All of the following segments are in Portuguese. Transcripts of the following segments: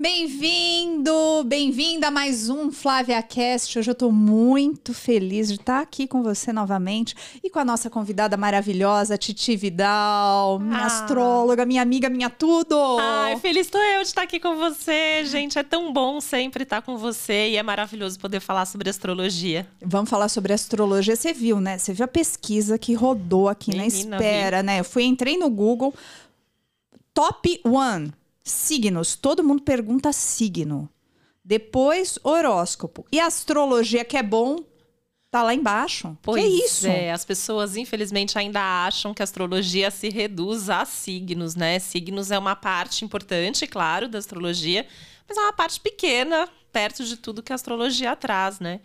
Bem-vindo, bem-vinda a mais um Flávia Cast. Hoje eu tô muito feliz de estar aqui com você novamente e com a nossa convidada maravilhosa, Titi Vidal, minha Ah. astróloga, minha amiga, minha tudo. Ai, feliz estou eu de estar aqui com você, gente. É tão bom sempre estar com você e é maravilhoso poder falar sobre astrologia. Vamos falar sobre astrologia. Você viu, né? Você viu a pesquisa que rodou aqui na Menina, espera, né? Eu fui, entrei no Google. Top One. Signos. Todo mundo pergunta signo. Depois, horóscopo. E astrologia, que é bom, tá lá embaixo. Pois que isso? é, as pessoas infelizmente ainda acham que a astrologia se reduz a signos, né? Signos é uma parte importante, claro, da astrologia, mas é uma parte pequena perto de tudo que a astrologia traz, né?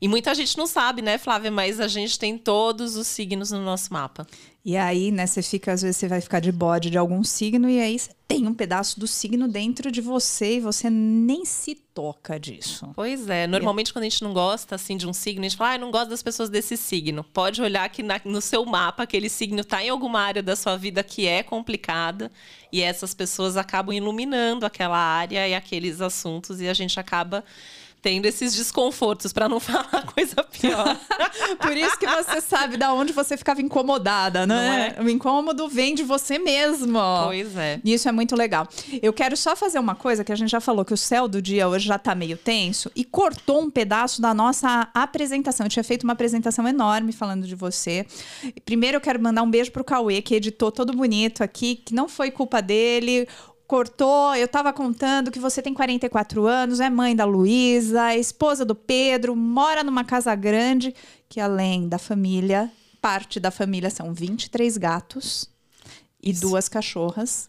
E muita gente não sabe, né, Flávia? Mas a gente tem todos os signos no nosso mapa. E aí, né, você fica, às vezes você vai ficar de bode de algum signo e aí você tem um pedaço do signo dentro de você e você nem se toca disso. Pois é, normalmente quando a gente não gosta assim de um signo, a gente fala, ah, eu não gosto das pessoas desse signo. Pode olhar que na- no seu mapa aquele signo está em alguma área da sua vida que é complicada e essas pessoas acabam iluminando aquela área e aqueles assuntos e a gente acaba tendo esses desconfortos para não falar coisa pior. Por isso que você sabe da onde você ficava incomodada, né? Não O incômodo vem de você mesmo. pois é. E Isso é muito legal. Eu quero só fazer uma coisa que a gente já falou que o céu do dia hoje já tá meio tenso e cortou um pedaço da nossa apresentação. Eu tinha feito uma apresentação enorme falando de você. Primeiro eu quero mandar um beijo pro Cauê, que editou todo bonito aqui, que não foi culpa dele. Cortou, eu tava contando que você tem 44 anos, é mãe da Luísa, é esposa do Pedro, mora numa casa grande, que além da família, parte da família são 23 gatos e Isso. duas cachorras.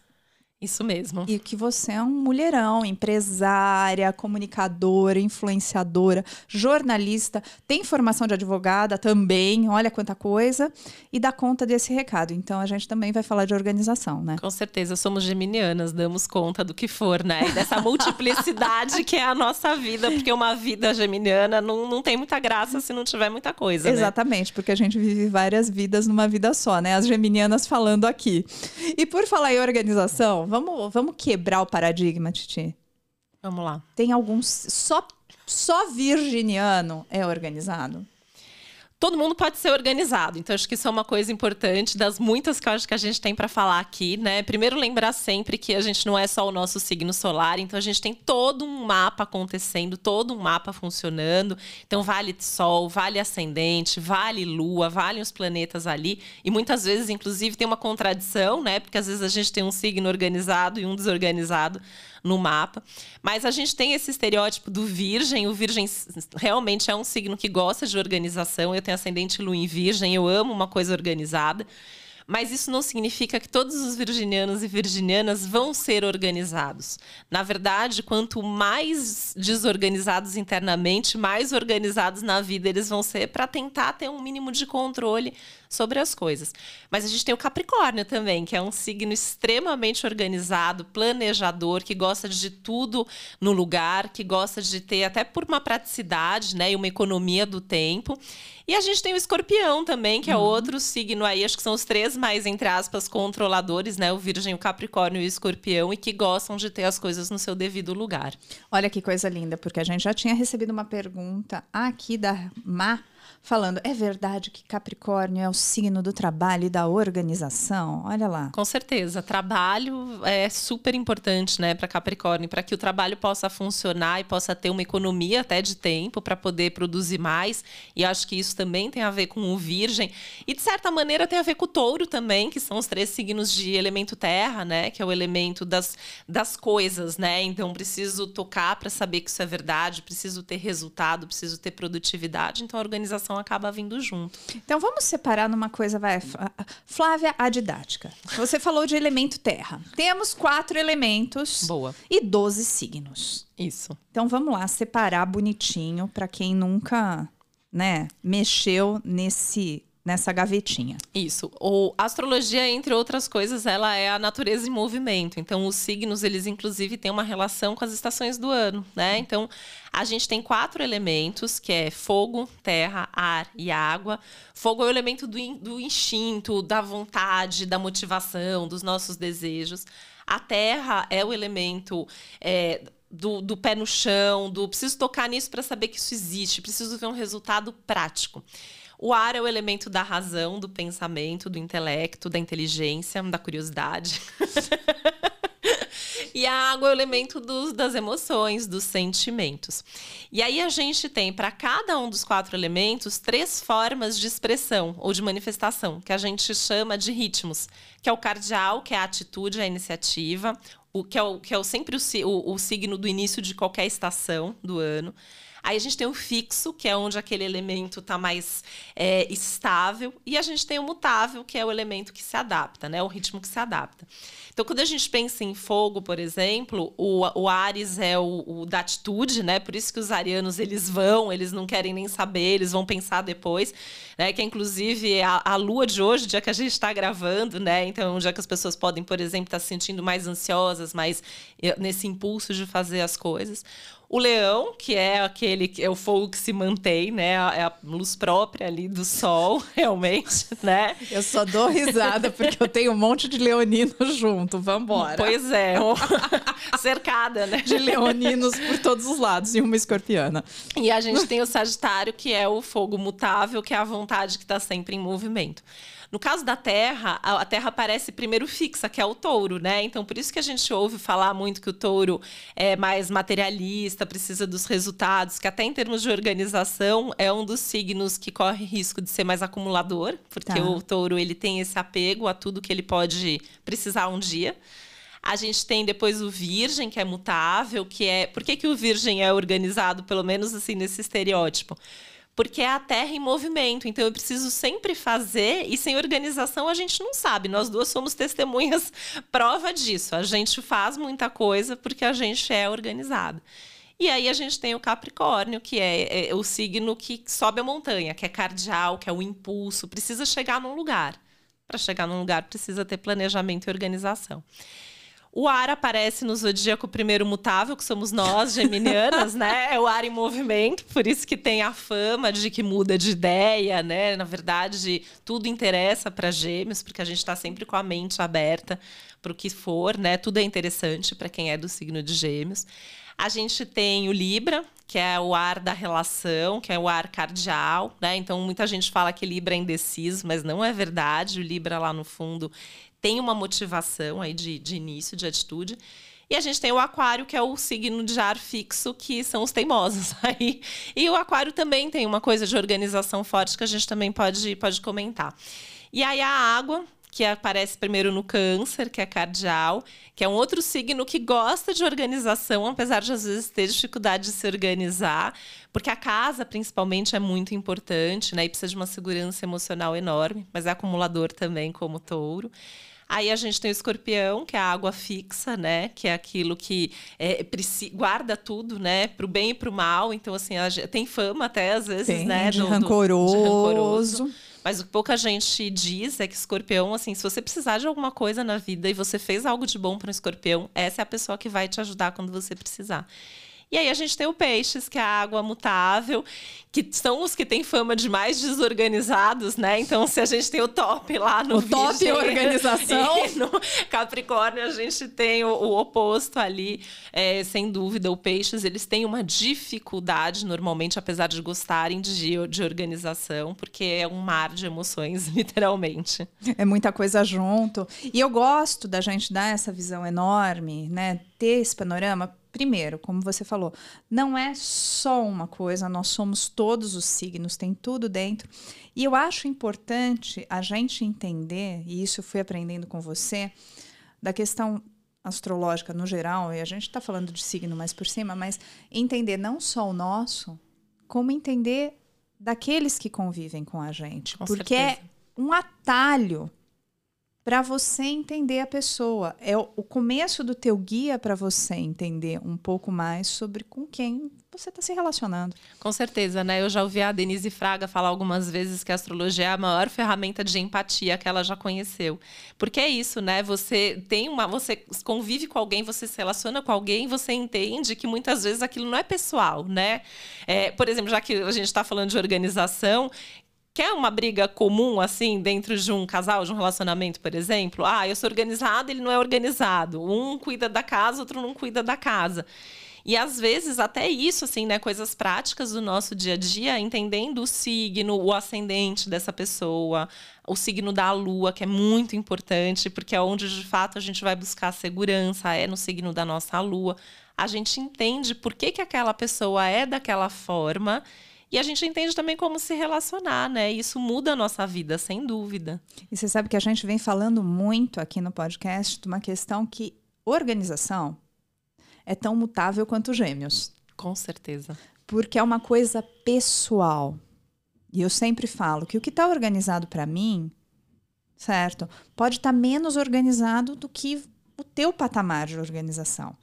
Isso mesmo. E que você é um mulherão, empresária, comunicadora, influenciadora, jornalista, tem formação de advogada também, olha quanta coisa, e dá conta desse recado. Então a gente também vai falar de organização, né? Com certeza, somos geminianas, damos conta do que for, né? E dessa multiplicidade que é a nossa vida, porque uma vida geminiana não, não tem muita graça se não tiver muita coisa, né? Exatamente, porque a gente vive várias vidas numa vida só, né? As geminianas falando aqui. E por falar em organização, vamos, vamos quebrar o paradigma, Titi. Vamos lá. Tem alguns. Só, só virginiano é organizado? Todo mundo pode ser organizado, então acho que isso é uma coisa importante das muitas que que a gente tem para falar aqui, né? Primeiro lembrar sempre que a gente não é só o nosso signo solar, então a gente tem todo um mapa acontecendo, todo um mapa funcionando. Então vale sol, vale ascendente, vale lua, vale os planetas ali, e muitas vezes inclusive tem uma contradição, né? Porque às vezes a gente tem um signo organizado e um desorganizado no mapa. Mas a gente tem esse estereótipo do virgem. O virgem realmente é um signo que gosta de organização. Eu tenho ascendente lua em virgem, eu amo uma coisa organizada. Mas isso não significa que todos os virginianos e virginianas vão ser organizados. Na verdade, quanto mais desorganizados internamente, mais organizados na vida eles vão ser para tentar ter um mínimo de controle sobre as coisas. Mas a gente tem o Capricórnio também, que é um signo extremamente organizado, planejador, que gosta de tudo no lugar, que gosta de ter até por uma praticidade, né, e uma economia do tempo. E a gente tem o Escorpião também, que é outro signo aí, acho que são os três mais entre aspas controladores, né, o Virgem, o Capricórnio e o Escorpião, e que gostam de ter as coisas no seu devido lugar. Olha que coisa linda, porque a gente já tinha recebido uma pergunta aqui da Má, falando: é verdade que Capricórnio é o signo do trabalho e da organização? Olha lá. Com certeza, trabalho é super importante, né, para Capricórnio, para que o trabalho possa funcionar e possa ter uma economia até de tempo para poder produzir mais. E acho que isso também tem a ver com o Virgem e de certa maneira tem a ver com o Touro também, que são os três signos de elemento terra, né, que é o elemento das, das coisas, né? Então preciso tocar para saber que isso é verdade, preciso ter resultado, preciso ter produtividade. Então a organização acaba vindo junto. Então vamos separar numa coisa, vai. Flávia, a didática. Você falou de elemento terra. Temos quatro elementos Boa. e 12 signos. Isso. Então vamos lá separar bonitinho para quem nunca, né, mexeu nesse nessa gavetinha. Isso. O a astrologia, entre outras coisas, ela é a natureza em movimento. Então, os signos, eles inclusive têm uma relação com as estações do ano, né? Então, a gente tem quatro elementos, que é fogo, terra, ar e água. Fogo é o elemento do, do instinto, da vontade, da motivação, dos nossos desejos. A terra é o elemento é, do, do pé no chão, do preciso tocar nisso para saber que isso existe, preciso ver um resultado prático. O ar é o elemento da razão, do pensamento, do intelecto, da inteligência, da curiosidade. E a água é o elemento dos, das emoções, dos sentimentos. E aí a gente tem para cada um dos quatro elementos três formas de expressão ou de manifestação, que a gente chama de ritmos, que é o cardial, que é a atitude, a iniciativa, o que é, o, que é o, sempre o, o, o signo do início de qualquer estação do ano. Aí a gente tem o fixo, que é onde aquele elemento está mais é, estável. E a gente tem o mutável, que é o elemento que se adapta, né? O ritmo que se adapta. Então, quando a gente pensa em fogo, por exemplo, o, o Ares é o, o, da atitude, né? Por isso que os arianos, eles vão, eles não querem nem saber, eles vão pensar depois, né? Que é, inclusive, a, a lua de hoje, dia que a gente está gravando, né? Então, é um dia que as pessoas podem, por exemplo, estar tá se sentindo mais ansiosas, mais eh, nesse impulso de fazer as coisas. O leão, que é aquele que é o fogo que se mantém, né? É a luz própria ali do sol, realmente, né? Eu só dou risada porque eu tenho um monte de leoninos junto. Vambora. Pois é, cercada, né? De leoninos por todos os lados e uma escorpiana. E a gente tem o Sagitário, que é o fogo mutável, que é a vontade que está sempre em movimento. No caso da Terra, a Terra parece primeiro fixa, que é o touro, né? Então, por isso que a gente ouve falar muito que o touro é mais materialista, precisa dos resultados, que até em termos de organização é um dos signos que corre risco de ser mais acumulador, porque tá. o touro ele tem esse apego a tudo que ele pode precisar um dia. A gente tem depois o virgem, que é mutável, que é. Por que, que o virgem é organizado, pelo menos assim, nesse estereótipo? porque é a terra em movimento. Então eu preciso sempre fazer e sem organização a gente não sabe. Nós duas somos testemunhas prova disso. A gente faz muita coisa porque a gente é organizado. E aí a gente tem o Capricórnio, que é, é o signo que sobe a montanha, que é cardial, que é o impulso, precisa chegar num lugar. Para chegar num lugar precisa ter planejamento e organização. O ar aparece no zodíaco primeiro mutável, que somos nós, geminianas, né? É o ar em movimento, por isso que tem a fama de que muda de ideia, né? Na verdade, tudo interessa para gêmeos, porque a gente está sempre com a mente aberta para o que for, né? Tudo é interessante para quem é do signo de gêmeos. A gente tem o Libra, que é o ar da relação, que é o ar cardial, né? Então muita gente fala que Libra é indeciso, mas não é verdade. O Libra lá no fundo tem uma motivação aí de, de início, de atitude. E a gente tem o aquário, que é o signo de ar fixo, que são os teimosos aí. E o aquário também tem uma coisa de organização forte que a gente também pode, pode comentar. E aí a água, que aparece primeiro no câncer, que é cardial, que é um outro signo que gosta de organização, apesar de às vezes ter dificuldade de se organizar, porque a casa, principalmente, é muito importante, né? E precisa de uma segurança emocional enorme, mas é acumulador também, como touro. Aí a gente tem o escorpião, que é a água fixa, né? Que é aquilo que é, guarda tudo, né? Pro bem e pro mal. Então, assim, tem fama até, às vezes, tem, né? De, do, rancoroso. de rancoroso. Mas o que pouca gente diz é que escorpião, assim, se você precisar de alguma coisa na vida e você fez algo de bom para um escorpião, essa é a pessoa que vai te ajudar quando você precisar. E aí a gente tem o peixes, que é a água mutável, que são os que têm fama de mais desorganizados, né? Então, se a gente tem o top lá no o top é organização, no Capricórnio a gente tem o, o oposto ali, é, sem dúvida. O peixes eles têm uma dificuldade normalmente, apesar de gostarem de, de organização, porque é um mar de emoções, literalmente. É muita coisa junto. E eu gosto da gente dar essa visão enorme, né? Ter esse panorama primeiro, como você falou, não é só uma coisa, nós somos todos os signos, tem tudo dentro. E eu acho importante a gente entender, e isso eu fui aprendendo com você, da questão astrológica no geral, e a gente está falando de signo mais por cima, mas entender não só o nosso, como entender daqueles que convivem com a gente. Com porque certeza. é um atalho para você entender a pessoa. É o começo do teu guia para você entender um pouco mais sobre com quem você está se relacionando. Com certeza, né? Eu já ouvi a Denise Fraga falar algumas vezes que a astrologia é a maior ferramenta de empatia que ela já conheceu. Porque é isso, né? Você tem uma, você convive com alguém, você se relaciona com alguém, você entende que muitas vezes aquilo não é pessoal, né? É, por exemplo, já que a gente está falando de organização, Quer uma briga comum, assim, dentro de um casal, de um relacionamento, por exemplo? Ah, eu sou organizado, ele não é organizado. Um cuida da casa, outro não cuida da casa. E às vezes até isso, assim, né? Coisas práticas do nosso dia a dia, entendendo o signo, o ascendente dessa pessoa, o signo da lua, que é muito importante, porque é onde de fato a gente vai buscar segurança, é no signo da nossa lua. A gente entende por que, que aquela pessoa é daquela forma. E a gente entende também como se relacionar, né? Isso muda a nossa vida, sem dúvida. E você sabe que a gente vem falando muito aqui no podcast de uma questão que organização é tão mutável quanto gêmeos. Com certeza. Porque é uma coisa pessoal. E eu sempre falo que o que está organizado para mim, certo? Pode estar tá menos organizado do que o teu patamar de organização.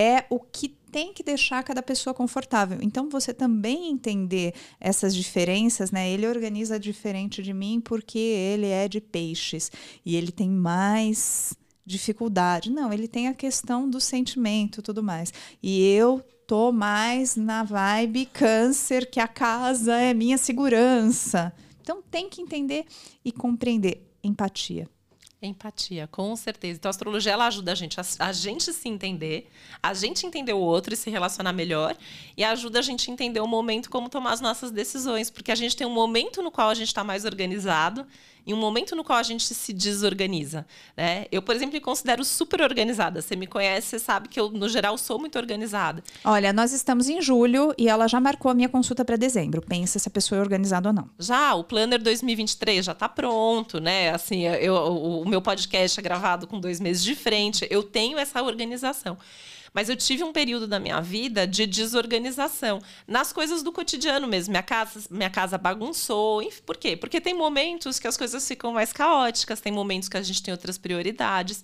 É o que tem que deixar cada pessoa confortável. Então, você também entender essas diferenças, né? Ele organiza diferente de mim porque ele é de peixes e ele tem mais dificuldade. Não, ele tem a questão do sentimento, tudo mais. E eu tô mais na vibe câncer, que a casa é minha segurança. Então tem que entender e compreender empatia. Empatia, com certeza. Então a astrologia ela ajuda a gente a, a, gente se entender, a gente entender o outro e se relacionar melhor, e ajuda a gente a entender o momento como tomar as nossas decisões, porque a gente tem um momento no qual a gente está mais organizado em um momento no qual a gente se desorganiza. Né? Eu, por exemplo, me considero super organizada. Você me conhece, você sabe que eu, no geral, sou muito organizada. Olha, nós estamos em julho e ela já marcou a minha consulta para dezembro. Pensa se a pessoa é organizada ou não. Já, o Planner 2023 já está pronto, né? Assim, eu, o, o meu podcast é gravado com dois meses de frente. Eu tenho essa organização. Mas eu tive um período da minha vida de desorganização nas coisas do cotidiano mesmo. Minha casa, minha casa bagunçou. Por quê? Porque tem momentos que as coisas ficam mais caóticas, tem momentos que a gente tem outras prioridades.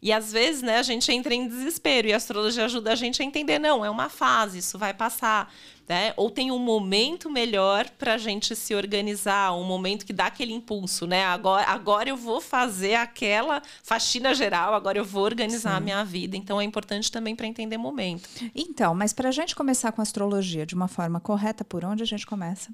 E às vezes, né, a gente entra em desespero e a astrologia ajuda a gente a entender, não, é uma fase, isso vai passar, né? Ou tem um momento melhor para a gente se organizar, um momento que dá aquele impulso, né? Agora, agora eu vou fazer aquela faxina geral, agora eu vou organizar Sim. a minha vida. Então é importante também para entender momento. Então, mas para a gente começar com a astrologia de uma forma correta, por onde a gente começa?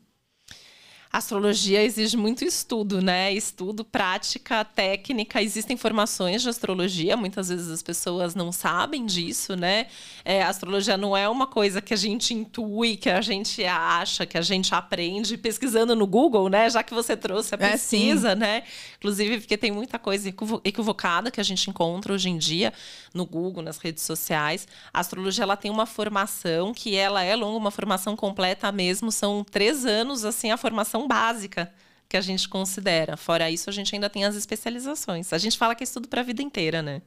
Astrologia exige muito estudo, né? Estudo, prática, técnica. Existem formações de astrologia, muitas vezes as pessoas não sabem disso, né? É, a astrologia não é uma coisa que a gente intui, que a gente acha, que a gente aprende pesquisando no Google, né? Já que você trouxe a é, pesquisa, é, né? Inclusive, porque tem muita coisa equivocada que a gente encontra hoje em dia no Google, nas redes sociais. A astrologia ela tem uma formação que ela é longa, uma formação completa mesmo. São três anos, assim, a formação básica que a gente considera. Fora isso, a gente ainda tem as especializações. A gente fala que é estudo para a vida inteira, né?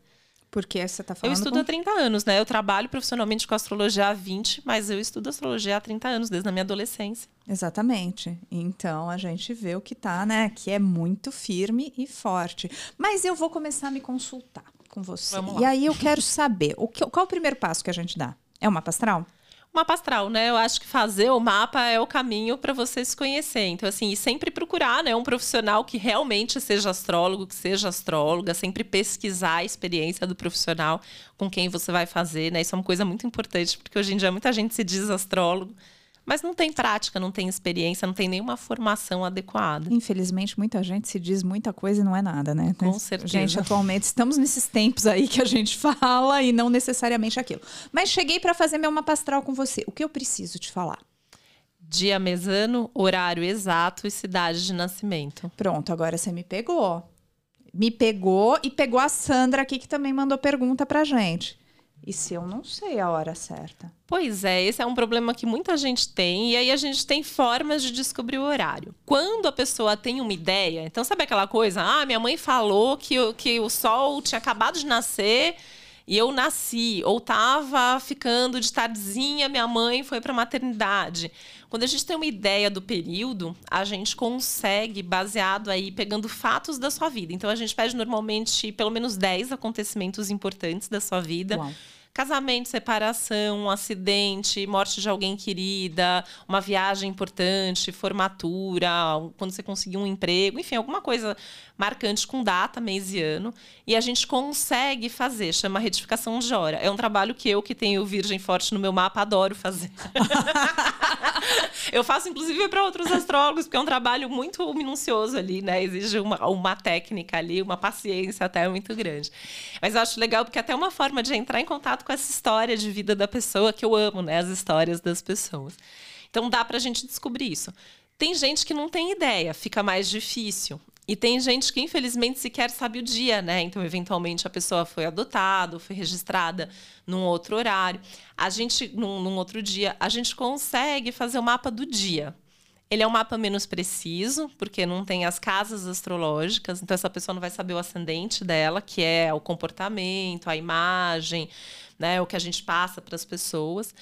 Porque você está falando. Eu estudo com... há 30 anos, né? Eu trabalho profissionalmente com astrologia há 20, mas eu estudo astrologia há 30 anos, desde a minha adolescência. Exatamente. Então a gente vê o que tá, né? Que é muito firme e forte. Mas eu vou começar a me consultar com você. E aí eu quero saber o que, qual o primeiro passo que a gente dá? É o mapa astral? Mapa astral, né? Eu acho que fazer o mapa é o caminho para você se conhecer. Então, assim, e sempre procurar, né, um profissional que realmente seja astrólogo, que seja astróloga, sempre pesquisar a experiência do profissional com quem você vai fazer, né? Isso é uma coisa muito importante, porque hoje em dia muita gente se diz astrólogo, mas não tem prática, não tem experiência, não tem nenhuma formação adequada. Infelizmente, muita gente se diz muita coisa e não é nada, né? Com certeza. Gente, atualmente estamos nesses tempos aí que a gente fala e não necessariamente aquilo. Mas cheguei para fazer meu mapa astral com você. O que eu preciso te falar? Dia mesano, horário exato e cidade de nascimento. Pronto, agora você me pegou. Me pegou e pegou a Sandra aqui que também mandou pergunta pra gente. E se eu não sei a hora certa? Pois é, esse é um problema que muita gente tem, e aí a gente tem formas de descobrir o horário. Quando a pessoa tem uma ideia, então sabe aquela coisa? Ah, minha mãe falou que, que o sol tinha acabado de nascer e eu nasci, ou tava ficando de tardezinha, minha mãe foi para maternidade. Quando a gente tem uma ideia do período, a gente consegue, baseado aí, pegando fatos da sua vida. Então a gente pede normalmente pelo menos 10 acontecimentos importantes da sua vida. Uau casamento, separação, um acidente, morte de alguém querida, uma viagem importante, formatura, quando você conseguiu um emprego, enfim, alguma coisa marcante com data, mês e ano. E a gente consegue fazer, chama retificação de hora. É um trabalho que eu, que tenho Virgem Forte no meu mapa, adoro fazer. eu faço, inclusive, para outros astrólogos, porque é um trabalho muito minucioso ali, né? Exige uma, uma técnica ali, uma paciência até muito grande. Mas eu acho legal, porque é até uma forma de entrar em contato com essa história de vida da pessoa que eu amo, né? As histórias das pessoas. Então dá para a gente descobrir isso. Tem gente que não tem ideia, fica mais difícil. E tem gente que, infelizmente, sequer sabe o dia, né? Então, eventualmente, a pessoa foi adotada, foi registrada num outro horário. A gente, num, num outro dia, a gente consegue fazer o mapa do dia. Ele é um mapa menos preciso, porque não tem as casas astrológicas, então essa pessoa não vai saber o ascendente dela, que é o comportamento, a imagem, né, o que a gente passa para as pessoas.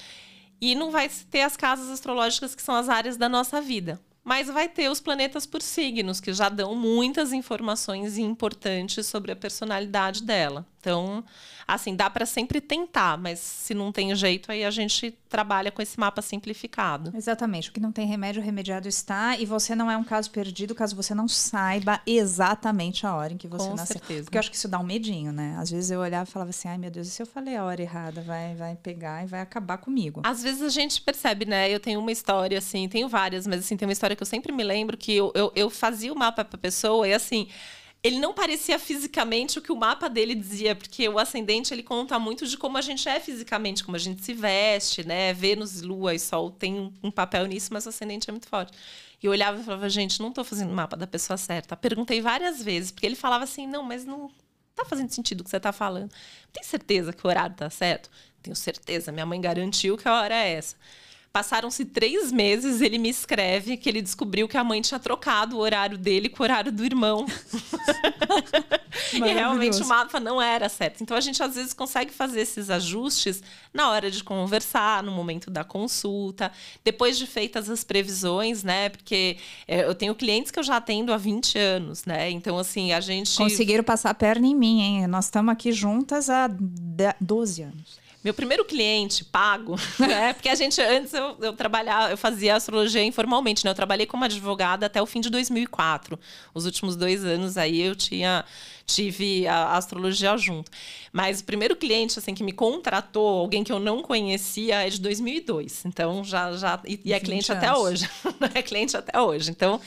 E não vai ter as casas astrológicas, que são as áreas da nossa vida mas vai ter os planetas por signos, que já dão muitas informações importantes sobre a personalidade dela. Então, assim, dá para sempre tentar, mas se não tem jeito, aí a gente trabalha com esse mapa simplificado. Exatamente. O que não tem remédio, o remediado está. E você não é um caso perdido caso você não saiba exatamente a hora em que você com nasceu. Certeza. Porque eu acho que isso dá um medinho, né? Às vezes eu olhava e falava assim, ai meu Deus, e se eu falei a hora errada? Vai, vai pegar e vai acabar comigo. Às vezes a gente percebe, né? Eu tenho uma história, assim, tenho várias, mas assim, tem uma história que eu sempre me lembro que eu, eu, eu fazia o mapa pra pessoa e assim ele não parecia fisicamente o que o mapa dele dizia, porque o ascendente ele conta muito de como a gente é fisicamente, como a gente se veste, né? Vênus, Lua e Sol tem um papel nisso, mas o ascendente é muito forte. E eu olhava e falava, gente, não estou fazendo o mapa da pessoa certa. Perguntei várias vezes, porque ele falava assim, não, mas não tá fazendo sentido o que você está falando. Tem certeza que o horário tá certo? Tenho certeza, minha mãe garantiu que a hora é essa. Passaram-se três meses, ele me escreve que ele descobriu que a mãe tinha trocado o horário dele com o horário do irmão. e realmente o mapa não era certo. Então a gente às vezes consegue fazer esses ajustes na hora de conversar, no momento da consulta, depois de feitas as previsões, né? Porque é, eu tenho clientes que eu já atendo há 20 anos, né? Então, assim, a gente. Conseguiram passar a perna em mim, hein? Nós estamos aqui juntas há 12 anos. Meu primeiro cliente pago, né? Porque a gente, antes eu, eu trabalhava, eu fazia astrologia informalmente, né? Eu trabalhei como advogada até o fim de 2004. Os últimos dois anos aí eu tinha tive a astrologia junto. Mas o primeiro cliente assim que me contratou, alguém que eu não conhecia, é de 2002. Então já já e, e é cliente anos. até hoje. é cliente até hoje. Então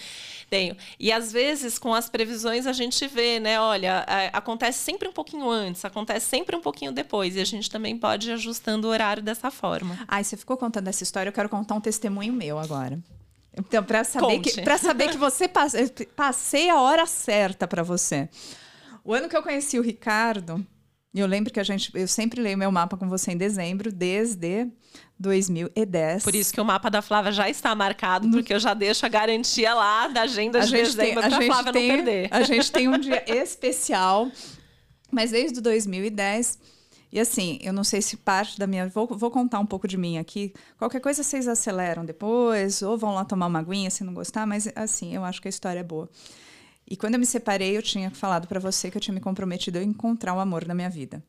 tenho. E às vezes, com as previsões, a gente vê, né? Olha, é, acontece sempre um pouquinho antes, acontece sempre um pouquinho depois. E a gente também pode ir ajustando o horário dessa forma. Ai, você ficou contando essa história, eu quero contar um testemunho meu agora. Então, para saber, que, saber que você passe, passei a hora certa para você. O ano que eu conheci o Ricardo, eu lembro que a gente, eu sempre leio meu mapa com você em dezembro, desde 2010. Por isso que o mapa da Flávia já está marcado, porque eu já deixo a garantia lá da agenda de dezembro para a Flávia tem, não perder. A gente tem um dia especial, mas desde 2010. E assim, eu não sei se parte da minha. Vou, vou contar um pouco de mim aqui. Qualquer coisa vocês aceleram depois, ou vão lá tomar uma aguinha se não gostar, mas assim, eu acho que a história é boa. E quando eu me separei, eu tinha falado para você que eu tinha me comprometido a encontrar o amor na minha vida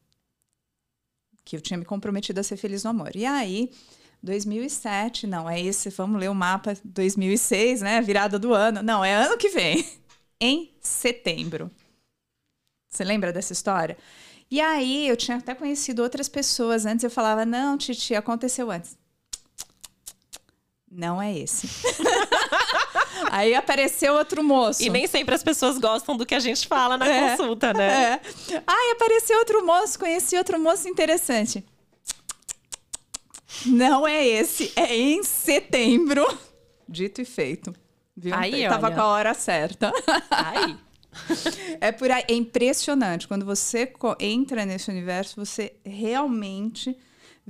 que eu tinha me comprometido a ser feliz no amor. E aí, 2007, não, é esse, vamos ler o mapa 2006, né? Virada do ano. Não, é ano que vem, em setembro. Você lembra dessa história? E aí, eu tinha até conhecido outras pessoas antes, eu falava: "Não, Titi, aconteceu antes". Não é esse. Aí apareceu outro moço. E nem sempre as pessoas gostam do que a gente fala na é, consulta, né? É. Aí apareceu outro moço, conheci outro moço interessante. Não é esse, é em setembro. Dito e feito. Viu? Aí, Tava olha. com a hora certa. Aí. É por aí, é impressionante. Quando você entra nesse universo, você realmente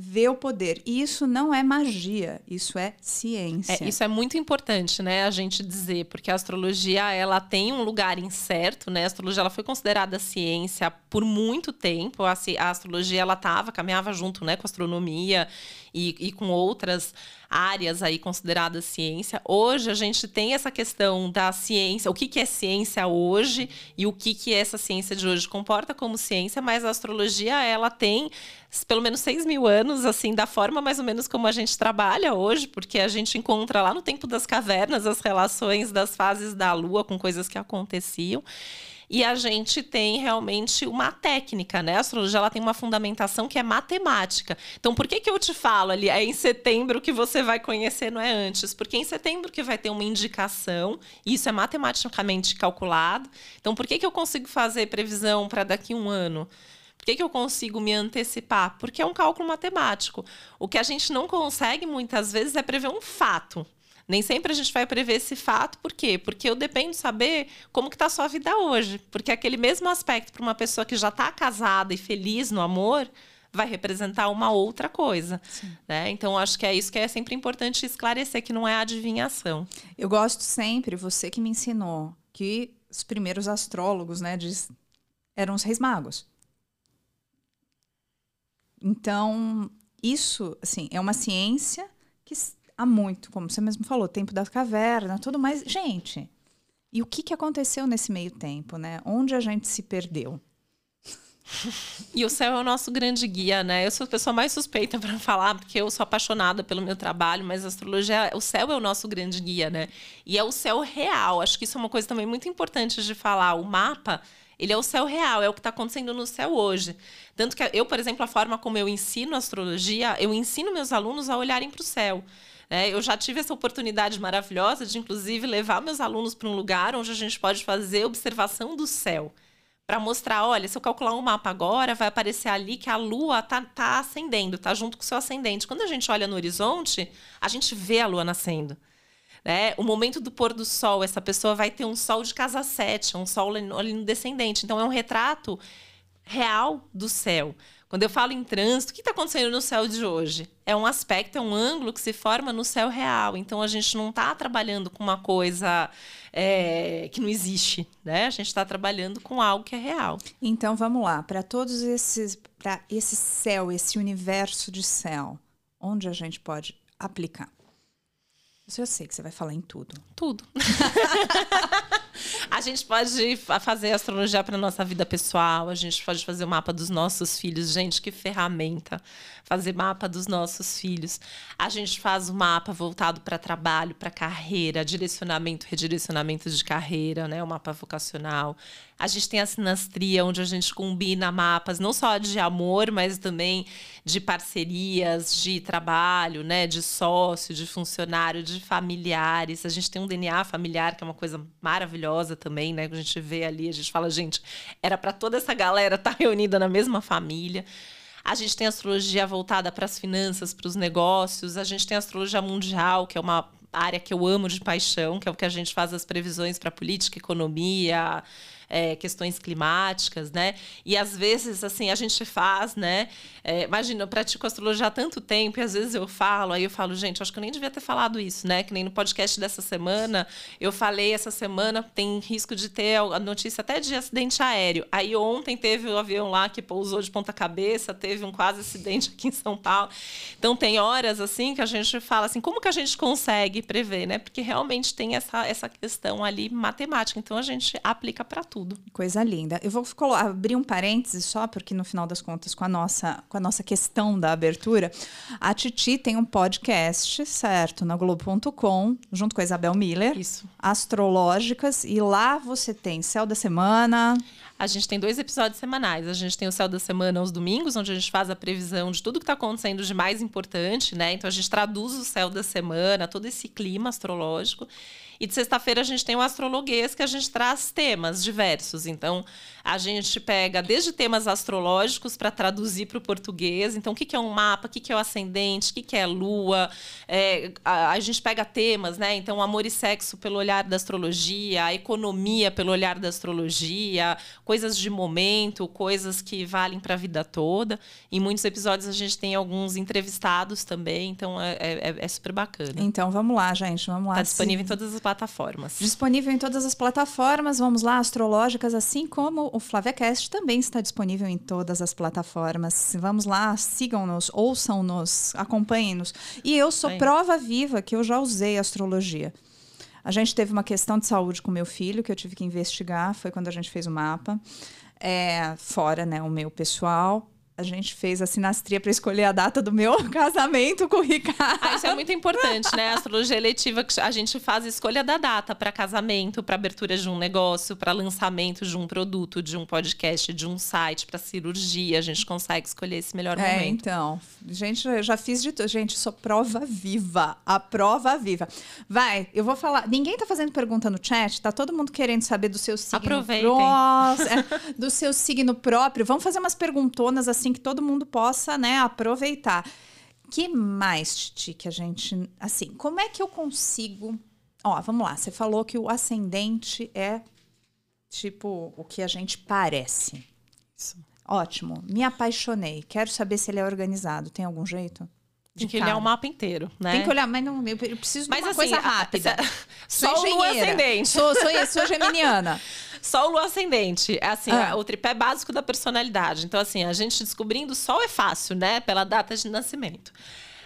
vê o poder. E isso não é magia, isso é ciência. É, isso é muito importante, né, a gente dizer, porque a astrologia ela tem um lugar incerto, né? A astrologia ela foi considerada ciência por muito tempo. A, a astrologia ela tava, caminhava junto, né, com a astronomia e, e com outras áreas aí consideradas ciência. Hoje a gente tem essa questão da ciência, o que, que é ciência hoje e o que, que essa ciência de hoje comporta como ciência, mas a astrologia ela tem pelo menos 6 mil anos, assim, da forma mais ou menos como a gente trabalha hoje, porque a gente encontra lá no tempo das cavernas as relações das fases da Lua com coisas que aconteciam. E a gente tem realmente uma técnica, né? A astrologia ela tem uma fundamentação que é matemática. Então, por que, que eu te falo ali? É em setembro que você vai conhecer, não é antes? Porque é em setembro que vai ter uma indicação, e isso é matematicamente calculado. Então, por que, que eu consigo fazer previsão para daqui a um ano? Por que, que eu consigo me antecipar? Porque é um cálculo matemático. O que a gente não consegue muitas vezes é prever um fato. Nem sempre a gente vai prever esse fato, por quê? Porque eu dependo de saber como que está a sua vida hoje. Porque aquele mesmo aspecto para uma pessoa que já está casada e feliz no amor, vai representar uma outra coisa. Né? Então, acho que é isso que é sempre importante esclarecer, que não é adivinhação. Eu gosto sempre, você que me ensinou, que os primeiros astrólogos né, diz, eram os reis magos. Então, isso assim, é uma ciência que há muito, como você mesmo falou, tempo da caverna, tudo mais. Gente, e o que, que aconteceu nesse meio tempo, né? Onde a gente se perdeu? E o céu é o nosso grande guia, né? Eu sou a pessoa mais suspeita para falar, porque eu sou apaixonada pelo meu trabalho, mas a astrologia, o céu é o nosso grande guia, né? E é o céu real. Acho que isso é uma coisa também muito importante de falar. O mapa, ele é o céu real, é o que está acontecendo no céu hoje. Tanto que eu, por exemplo, a forma como eu ensino astrologia, eu ensino meus alunos a olharem para o céu. É, eu já tive essa oportunidade maravilhosa de, inclusive, levar meus alunos para um lugar onde a gente pode fazer observação do céu para mostrar, olha, se eu calcular um mapa agora, vai aparecer ali que a lua tá, tá ascendendo, tá junto com o seu ascendente. Quando a gente olha no horizonte, a gente vê a lua nascendo. Né? O momento do pôr do sol, essa pessoa vai ter um sol de casa 7, um sol ali no descendente. Então, é um retrato real do céu. Quando eu falo em trânsito, o que está acontecendo no céu de hoje? É um aspecto, é um ângulo que se forma no céu real. Então a gente não está trabalhando com uma coisa é, que não existe, né? A gente está trabalhando com algo que é real. Então vamos lá, para todos esses, para esse céu, esse universo de céu, onde a gente pode aplicar? Isso eu sei que você vai falar em tudo. Tudo. a gente pode fazer astrologia para nossa vida pessoal, a gente pode fazer o mapa dos nossos filhos. Gente, que ferramenta! Fazer mapa dos nossos filhos. A gente faz o mapa voltado para trabalho, para carreira, direcionamento, redirecionamento de carreira, né? O mapa vocacional. A gente tem a sinastria, onde a gente combina mapas não só de amor, mas também de parcerias, de trabalho, né? De sócio, de funcionário, de familiares. A gente tem um DNA familiar, que é uma coisa maravilhosa também, né? Que a gente vê ali, a gente fala, gente, era para toda essa galera estar tá reunida na mesma família. A gente tem astrologia voltada para as finanças, para os negócios. A gente tem astrologia mundial, que é uma área que eu amo de paixão, que é o que a gente faz as previsões para política, economia, é, questões climáticas, né? E às vezes, assim, a gente faz, né? É, imagina, eu pratico astrologia há tanto tempo e às vezes eu falo, aí eu falo, gente, acho que eu nem devia ter falado isso, né? Que nem no podcast dessa semana, eu falei essa semana tem risco de ter a notícia até de acidente aéreo. Aí ontem teve o um avião lá que pousou de ponta cabeça, teve um quase acidente aqui em São Paulo. Então tem horas assim que a gente fala assim, como que a gente consegue prever, né? Porque realmente tem essa, essa questão ali matemática. Então a gente aplica para tudo tudo. Coisa linda. Eu vou abrir um parênteses só, porque no final das contas, com a nossa, com a nossa questão da abertura, a Titi tem um podcast, certo, na Globo.com, junto com a Isabel Miller. Isso. Astrológicas. E lá você tem Céu da Semana. A gente tem dois episódios semanais. A gente tem o Céu da Semana aos domingos, onde a gente faz a previsão de tudo que está acontecendo de mais importante, né? Então a gente traduz o céu da semana, todo esse clima astrológico. E de sexta-feira a gente tem o Astrologuês, que a gente traz temas diversos. Então, a gente pega desde temas astrológicos para traduzir para o português. Então, o que, é um mapa, o que, é o ascendente, o que, é lua. É, a, a, gente pega temas, né? Então, amor e sexo pelo olhar da astrologia, a economia pelo olhar da astrologia, coisas de momento, coisas que valem para a vida toda. Em muitos episódios a gente tem alguns entrevistados também, então é, é, é super bacana. Então, vamos lá, gente, vamos lá. Está disponível em todas as plataformas. Disponível em todas as plataformas. Vamos lá, astrológicas, assim como o FlaviaCast também está disponível em todas as plataformas. Vamos lá, sigam-nos, ouçam-nos, acompanhem-nos. E eu sou prova viva que eu já usei astrologia. A gente teve uma questão de saúde com meu filho que eu tive que investigar, foi quando a gente fez o mapa. É, fora né, o meu pessoal. A gente fez a sinastria para escolher a data do meu casamento com o Ricardo. Ah, isso é muito importante, né? A astrologia eletiva que a gente faz a escolha da data para casamento, para abertura de um negócio, para lançamento de um produto, de um podcast, de um site, para cirurgia. A gente consegue escolher esse melhor é, momento. Então, gente, eu já fiz de tudo. Gente, sou prova viva. A prova viva. Vai, eu vou falar. Ninguém tá fazendo pergunta no chat, tá todo mundo querendo saber do seu signo. Aproveitem. Pró... É, do seu signo próprio. Vamos fazer umas perguntonas assim que todo mundo possa, né, aproveitar. Que mais, Titi, que a gente. Assim, como é que eu consigo. Ó, vamos lá. Você falou que o ascendente é tipo o que a gente parece. Isso. Ótimo. Me apaixonei. Quero saber se ele é organizado. Tem algum jeito? De que ele é o mapa inteiro, né? Tem que olhar, mas não, eu preciso Mas de uma assim, coisa a- rápida. Só Sou o Lua engenheira. ascendente. Sou, sou, sou geminiana. Só o Lua ascendente. É assim, Ah. a- o tripé básico da personalidade. Então, assim, a gente descobrindo Sol é fácil, né? Pela data de nascimento.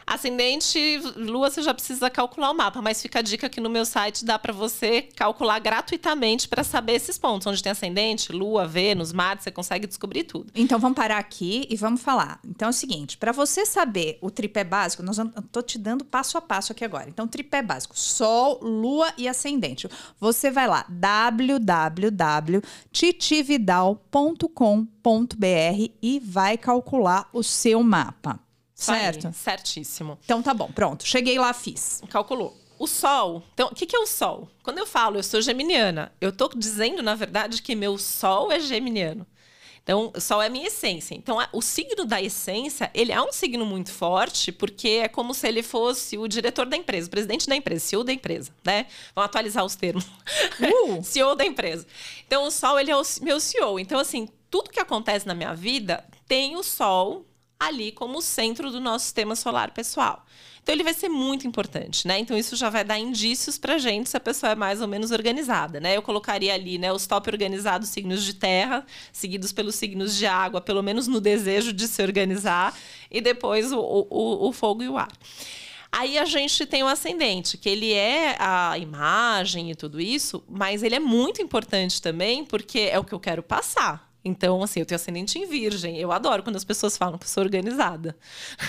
Ascendente, Lua, você já precisa calcular o mapa, mas fica a dica que no meu site dá para você calcular gratuitamente para saber esses pontos. Onde tem ascendente, Lua, Vênus, Marte, você consegue descobrir tudo. Então vamos parar aqui e vamos falar. Então é o seguinte, para você saber o tripé básico, nós vamos, eu tô te dando passo a passo aqui agora. Então tripé básico, Sol, Lua e ascendente. Você vai lá www.titividal.com.br e vai calcular o seu mapa. Isso aí, Certo? certíssimo. Então tá bom, pronto. Cheguei lá, fiz. Calculou. O Sol. Então, o que, que é o Sol? Quando eu falo eu sou geminiana, eu tô dizendo, na verdade, que meu Sol é geminiano. Então, o Sol é a minha essência. Então, a- o signo da essência, ele é um signo muito forte, porque é como se ele fosse o diretor da empresa, o presidente da empresa, CEO da empresa, né? Vamos atualizar os termos. Uh! CEO da empresa. Então, o Sol, ele é o meu CEO. Então, assim, tudo que acontece na minha vida tem o Sol ali como o centro do nosso sistema solar pessoal. Então, ele vai ser muito importante, né? Então, isso já vai dar indícios pra gente se a pessoa é mais ou menos organizada, né? Eu colocaria ali, né, os top organizados signos de terra, seguidos pelos signos de água, pelo menos no desejo de se organizar, e depois o, o, o fogo e o ar. Aí a gente tem o ascendente, que ele é a imagem e tudo isso, mas ele é muito importante também porque é o que eu quero passar. Então, assim, eu tenho ascendente em virgem. Eu adoro quando as pessoas falam que eu sou organizada.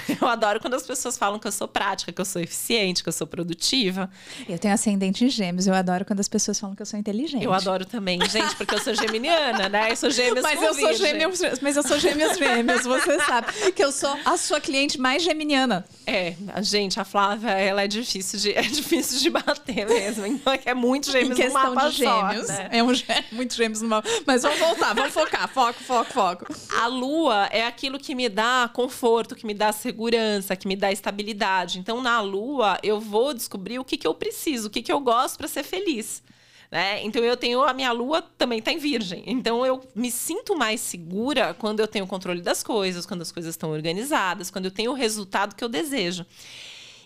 Eu adoro quando as pessoas falam que eu sou prática, que eu sou eficiente, que eu sou produtiva. Eu tenho ascendente em gêmeos. Eu adoro quando as pessoas falam que eu sou inteligente. Eu adoro também, gente, porque eu sou geminiana, né? Eu sou gêmeas Mas eu sou virgem. gêmeos, mas eu sou gêmeos gêmeos, você sabe que eu sou a sua cliente mais geminiana. É, a gente, a Flávia, ela é difícil de, é difícil de bater mesmo. Então, é é muito Em gêmeos no questão mapa de gêmeos, só, né? é um gê- muito gêmeos no mapa. Mas vamos voltar, vamos focar, foco, foco, foco. A lua é aquilo que me dá conforto, que me dá segurança, que me dá estabilidade. Então, na lua, eu vou descobrir o que, que eu preciso, o que, que eu gosto para ser feliz. Né? Então, eu tenho. A minha lua também está em virgem. Então, eu me sinto mais segura quando eu tenho controle das coisas, quando as coisas estão organizadas, quando eu tenho o resultado que eu desejo.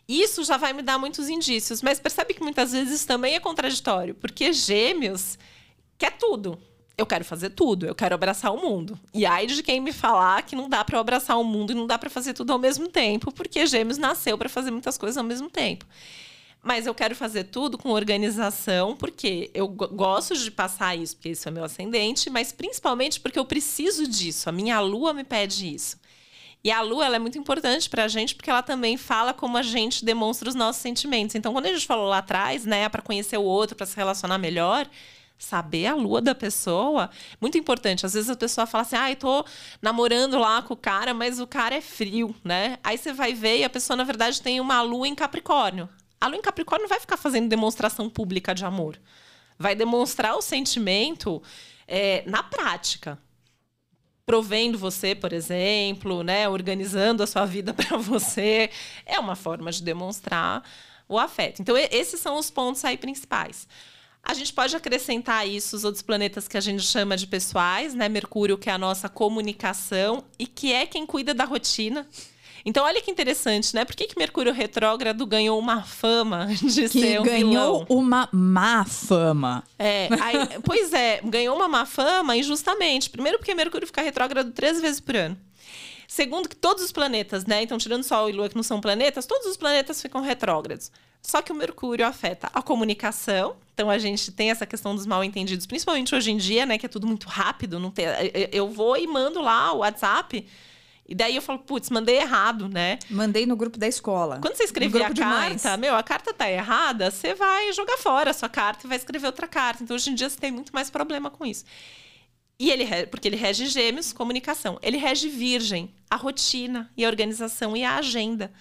Isso já vai me dar muitos indícios, mas percebe que muitas vezes também é contraditório, porque gêmeos quer tudo. Eu quero fazer tudo, eu quero abraçar o mundo. E ai de quem me falar que não dá para abraçar o mundo e não dá para fazer tudo ao mesmo tempo, porque Gêmeos nasceu para fazer muitas coisas ao mesmo tempo. Mas eu quero fazer tudo com organização, porque eu go- gosto de passar isso, porque isso é meu ascendente, mas principalmente porque eu preciso disso. A minha lua me pede isso. E a lua é muito importante para a gente, porque ela também fala como a gente demonstra os nossos sentimentos. Então, quando a gente falou lá atrás, né, para conhecer o outro, para se relacionar melhor, saber a lua da pessoa, muito importante. Às vezes a pessoa fala assim: "Ah, eu tô namorando lá com o cara, mas o cara é frio", né? Aí você vai ver e a pessoa na verdade tem uma lua em Capricórnio. A lua em Capricórnio não vai ficar fazendo demonstração pública de amor. Vai demonstrar o sentimento é, na prática provendo você, por exemplo, né, organizando a sua vida para você, é uma forma de demonstrar o afeto. Então, esses são os pontos aí principais. A gente pode acrescentar isso os outros planetas que a gente chama de pessoais, né? Mercúrio, que é a nossa comunicação e que é quem cuida da rotina. Então, olha que interessante, né? Por que, que Mercúrio retrógrado ganhou uma fama de Que ser um ganhou vilão? uma má fama. É, aí- pois é, ganhou uma má fama injustamente. Primeiro porque Mercúrio fica retrógrado três vezes por ano. Segundo que todos os planetas, né? Então, tirando Sol e Lua que não são planetas, todos os planetas ficam retrógrados. Só que o Mercúrio afeta a comunicação. Então a gente tem essa questão dos mal entendidos, principalmente hoje em dia, né? Que é tudo muito rápido. Não tem, eu- eu vou e mando lá o WhatsApp. E daí eu falo, putz, mandei errado, né? Mandei no grupo da escola. Quando você escrever a carta, meu, a carta tá errada, você vai jogar fora a sua carta e vai escrever outra carta. Então, hoje em dia, você tem muito mais problema com isso. E ele, porque ele rege gêmeos, comunicação. Ele rege virgem, a rotina e a organização e a agenda.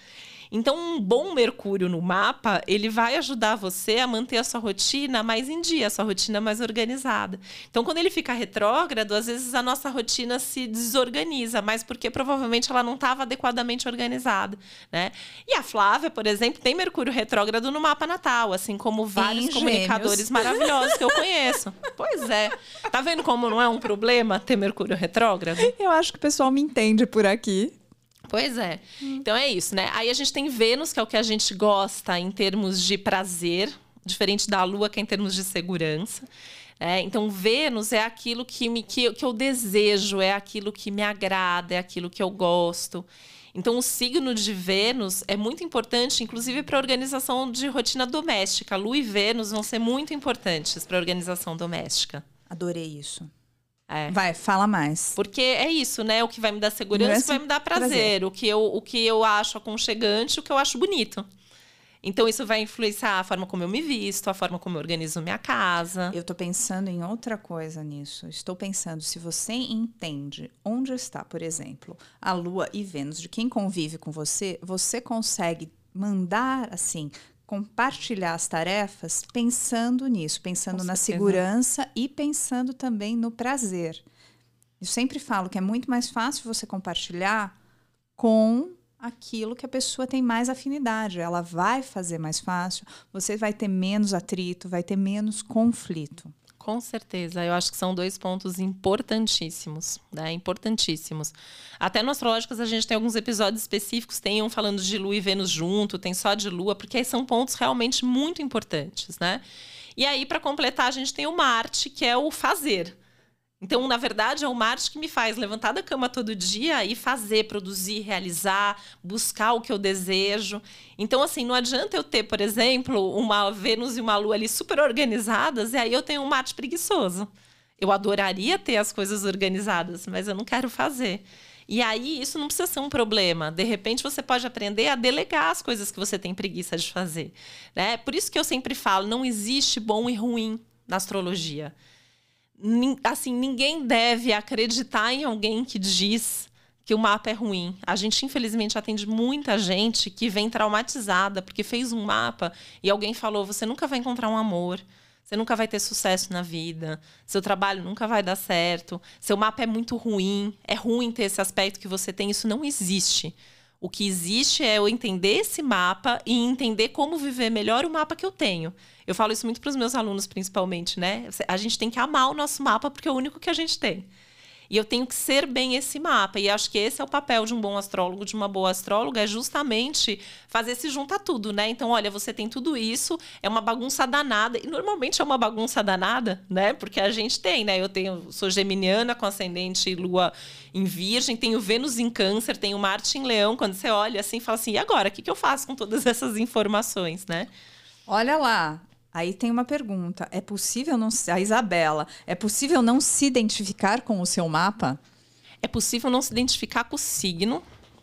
Então, um bom Mercúrio no mapa, ele vai ajudar você a manter a sua rotina mais em dia, a sua rotina mais organizada. Então, quando ele fica retrógrado, às vezes a nossa rotina se desorganiza, mas porque provavelmente ela não estava adequadamente organizada, né? E a Flávia, por exemplo, tem Mercúrio retrógrado no mapa natal, assim como vários comunicadores maravilhosos que eu conheço. pois é. Tá vendo como não é um problema ter Mercúrio retrógrado? Eu acho que o pessoal me entende por aqui. Pois é. Hum. Então é isso, né? Aí a gente tem Vênus, que é o que a gente gosta em termos de prazer, diferente da Lua, que é em termos de segurança. É, então, Vênus é aquilo que, me, que, que eu desejo, é aquilo que me agrada, é aquilo que eu gosto. Então, o signo de Vênus é muito importante, inclusive para a organização de rotina doméstica. Lua e Vênus vão ser muito importantes para a organização doméstica. Adorei isso. É. Vai, fala mais. Porque é isso, né? O que vai me dar segurança, o que vai me dar prazer. prazer. O, que eu, o que eu acho aconchegante, o que eu acho bonito. Então, isso vai influenciar a forma como eu me visto, a forma como eu organizo minha casa. Eu estou pensando em outra coisa nisso. Estou pensando, se você entende onde está, por exemplo, a Lua e Vênus, de quem convive com você, você consegue mandar, assim, compartilhar as tarefas pensando nisso, pensando na segurança e pensando também no prazer. Eu sempre falo que é muito mais fácil você compartilhar com aquilo que a pessoa tem mais afinidade. Ela vai fazer mais fácil, você vai ter menos atrito, vai ter menos conflito. Com certeza, eu acho que são dois pontos importantíssimos, né? Importantíssimos. Até no Astrológicas a gente tem alguns episódios específicos, tem um falando de Lua e Vênus junto, tem só de Lua, porque são pontos realmente muito importantes, né? E aí, para completar, a gente tem o Marte, que é o fazer. Então, na verdade, é o Marte que me faz levantar da cama todo dia e fazer, produzir, realizar, buscar o que eu desejo. Então, assim, não adianta eu ter, por exemplo, uma Vênus e uma Lua ali super organizadas e aí eu tenho um Marte preguiçoso. Eu adoraria ter as coisas organizadas, mas eu não quero fazer. E aí, isso não precisa ser um problema. De repente, você pode aprender a delegar as coisas que você tem preguiça de fazer. Né? Por isso que eu sempre falo: não existe bom e ruim na astrologia assim, ninguém deve acreditar em alguém que diz que o mapa é ruim. A gente, infelizmente, atende muita gente que vem traumatizada porque fez um mapa e alguém falou: você nunca vai encontrar um amor. Você nunca vai ter sucesso na vida, seu trabalho nunca vai dar certo, seu mapa é muito ruim, é ruim ter esse aspecto que você tem, isso não existe. O que existe é eu entender esse mapa e entender como viver melhor o mapa que eu tenho. Eu falo isso muito para os meus alunos, principalmente, né? A gente tem que amar o nosso mapa porque é o único que a gente tem. E eu tenho que ser bem esse mapa. E acho que esse é o papel de um bom astrólogo, de uma boa astróloga, é justamente fazer se juntar tudo, né? Então, olha, você tem tudo isso, é uma bagunça danada. E normalmente é uma bagunça danada, né? Porque a gente tem, né? Eu tenho, sou geminiana com ascendente lua em virgem, tenho Vênus em câncer, tenho Marte em leão. Quando você olha assim, fala assim, e agora? O que, que eu faço com todas essas informações, né? Olha lá, Aí tem uma pergunta: é possível não a Isabela, é possível não se identificar com o seu mapa? É possível não se identificar com o signo,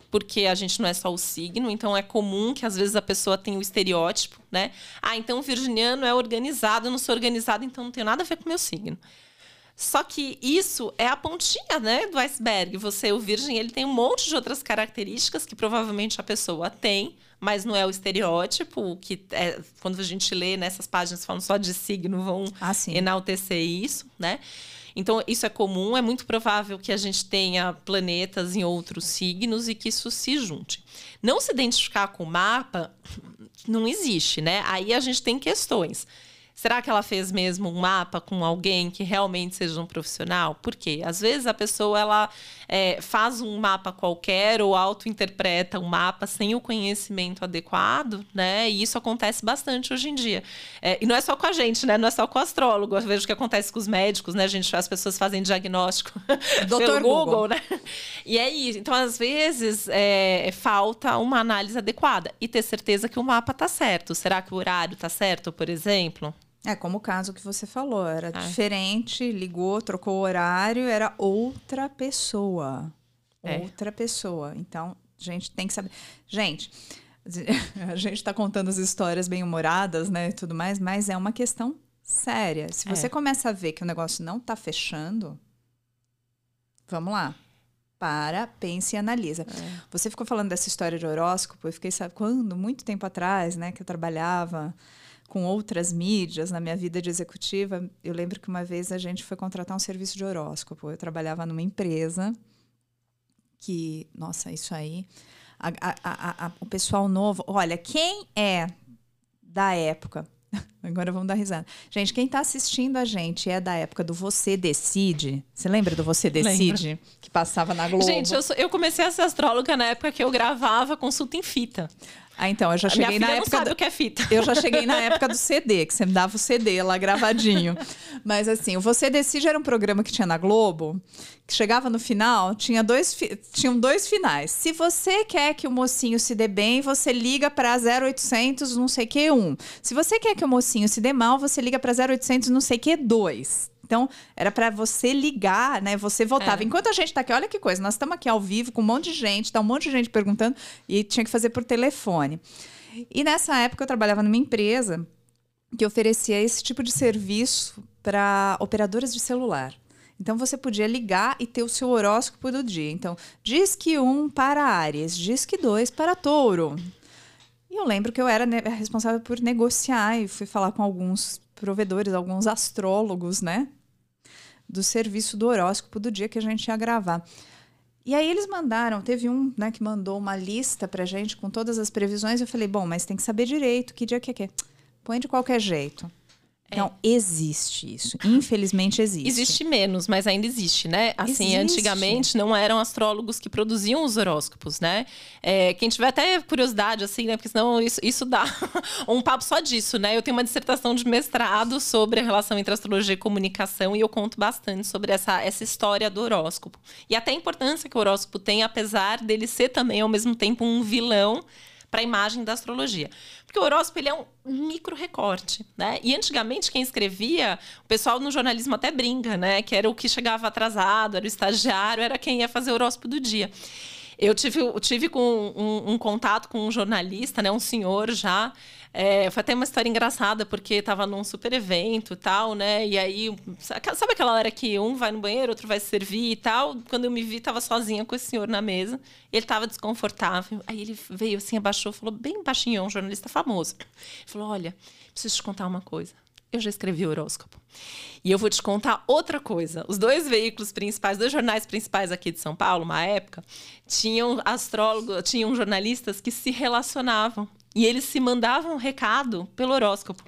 porque a gente não é só o signo, então é comum que às vezes a pessoa tenha o estereótipo, né? Ah, então o virginiano é organizado, eu não sou organizado, então não tem nada a ver com o meu signo. Só que isso é a pontinha, né, do iceberg. Você, o virgem, ele tem um monte de outras características que provavelmente a pessoa tem, mas não é o estereótipo, que é, quando a gente lê nessas páginas falando só de signo, vão ah, enaltecer isso, né? Então, isso é comum, é muito provável que a gente tenha planetas em outros signos e que isso se junte. Não se identificar com o mapa não existe, né? Aí a gente tem questões. Será que ela fez mesmo um mapa com alguém que realmente seja um profissional? Por quê? Às vezes a pessoa ela é, faz um mapa qualquer ou auto-interpreta um mapa sem o conhecimento adequado, né? E isso acontece bastante hoje em dia. É, e não é só com a gente, né? Não é só com o astrólogo. Eu vejo que acontece com os médicos, né? A gente, as pessoas fazem diagnóstico pelo Google, Google, né? E é isso. Então, às vezes, é, falta uma análise adequada e ter certeza que o mapa está certo. Será que o horário está certo, por exemplo? É, como o caso que você falou, era ah. diferente, ligou, trocou o horário, era outra pessoa. É. Outra pessoa. Então, a gente tem que saber. Gente, a gente está contando as histórias bem humoradas, né? E tudo mais, mas é uma questão séria. Se você é. começa a ver que o negócio não está fechando, vamos lá. Para, pense e analisa. É. Você ficou falando dessa história de horóscopo, eu fiquei, sabe quando? Muito tempo atrás, né? Que eu trabalhava com outras mídias na minha vida de executiva. Eu lembro que uma vez a gente foi contratar um serviço de horóscopo. Eu trabalhava numa empresa que, nossa, isso aí. A, a, a, o pessoal novo. Olha, quem é da época Agora vamos dar risada. Gente, quem está assistindo a gente é da época do Você Decide. Você lembra do Você Decide? Que passava na Globo. Gente, eu, sou, eu comecei a ser astróloga na época que eu gravava consulta em fita. Ah, então, eu já cheguei na época. Não do... que é fita. Eu já cheguei na época do CD, que você me dava o CD lá gravadinho. Mas assim, o Você Decide era um programa que tinha na Globo, que chegava no final, tinha dois, fi... tinham dois finais. Se você quer que o mocinho se dê bem, você liga para 0800 não sei que 1. Se você quer que o mocinho se dê mal, você liga para 0800 não sei que 2. Então, era para você ligar, né? Você voltava. É. Enquanto a gente está aqui, olha que coisa, nós estamos aqui ao vivo com um monte de gente, tá um monte de gente perguntando e tinha que fazer por telefone. E nessa época eu trabalhava numa empresa que oferecia esse tipo de serviço para operadoras de celular. Então você podia ligar e ter o seu horóscopo do dia. Então, diz que um para Áries, diz que dois para Touro. Eu lembro que eu era responsável por negociar e fui falar com alguns provedores, alguns astrólogos, né? do serviço do horóscopo do dia que a gente ia gravar. E aí eles mandaram, teve um né, que mandou uma lista pra gente com todas as previsões. Eu falei, bom, mas tem que saber direito que dia que é que é. Põe de qualquer jeito. Então, existe isso. Infelizmente existe. Existe menos, mas ainda existe, né? Assim, existe. antigamente não eram astrólogos que produziam os horóscopos, né? É, quem tiver até curiosidade, assim, né? Porque senão isso, isso dá um papo só disso, né? Eu tenho uma dissertação de mestrado sobre a relação entre astrologia e comunicação e eu conto bastante sobre essa, essa história do horóscopo. E até a importância que o horóscopo tem, apesar dele ser também, ao mesmo tempo, um vilão para a imagem da astrologia. Porque o horóscopo ele é um micro recorte, né? E antigamente quem escrevia, o pessoal no jornalismo até brinca, né? Que era o que chegava atrasado, era o estagiário, era quem ia fazer o horóscopo do dia. Eu tive, eu tive com um, um, contato com um jornalista, né, um senhor já. É, foi até uma história engraçada, porque estava num super evento e tal, né? E aí, sabe aquela hora que um vai no banheiro, outro vai servir e tal? Quando eu me vi, estava sozinha com esse senhor na mesa. Ele estava desconfortável. Aí ele veio assim, abaixou, falou bem baixinho, um jornalista famoso. Ele falou: Olha, preciso te contar uma coisa eu já escrevi o horóscopo. E eu vou te contar outra coisa. Os dois veículos principais, dois jornais principais aqui de São Paulo, uma época, tinham astrólogos, tinham jornalistas que se relacionavam. E eles se mandavam recado pelo horóscopo.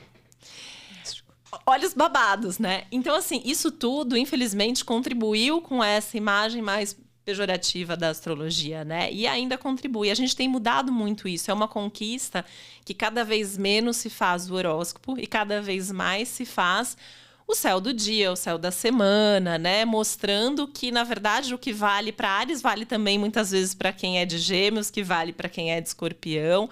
Olhos babados, né? Então, assim, isso tudo, infelizmente, contribuiu com essa imagem mais pejorativa da astrologia, né? E ainda contribui. A gente tem mudado muito isso. É uma conquista que cada vez menos se faz o horóscopo e cada vez mais se faz o céu do dia, o céu da semana, né? Mostrando que, na verdade, o que vale para Ares vale também muitas vezes para quem é de Gêmeos, que vale para quem é de Escorpião.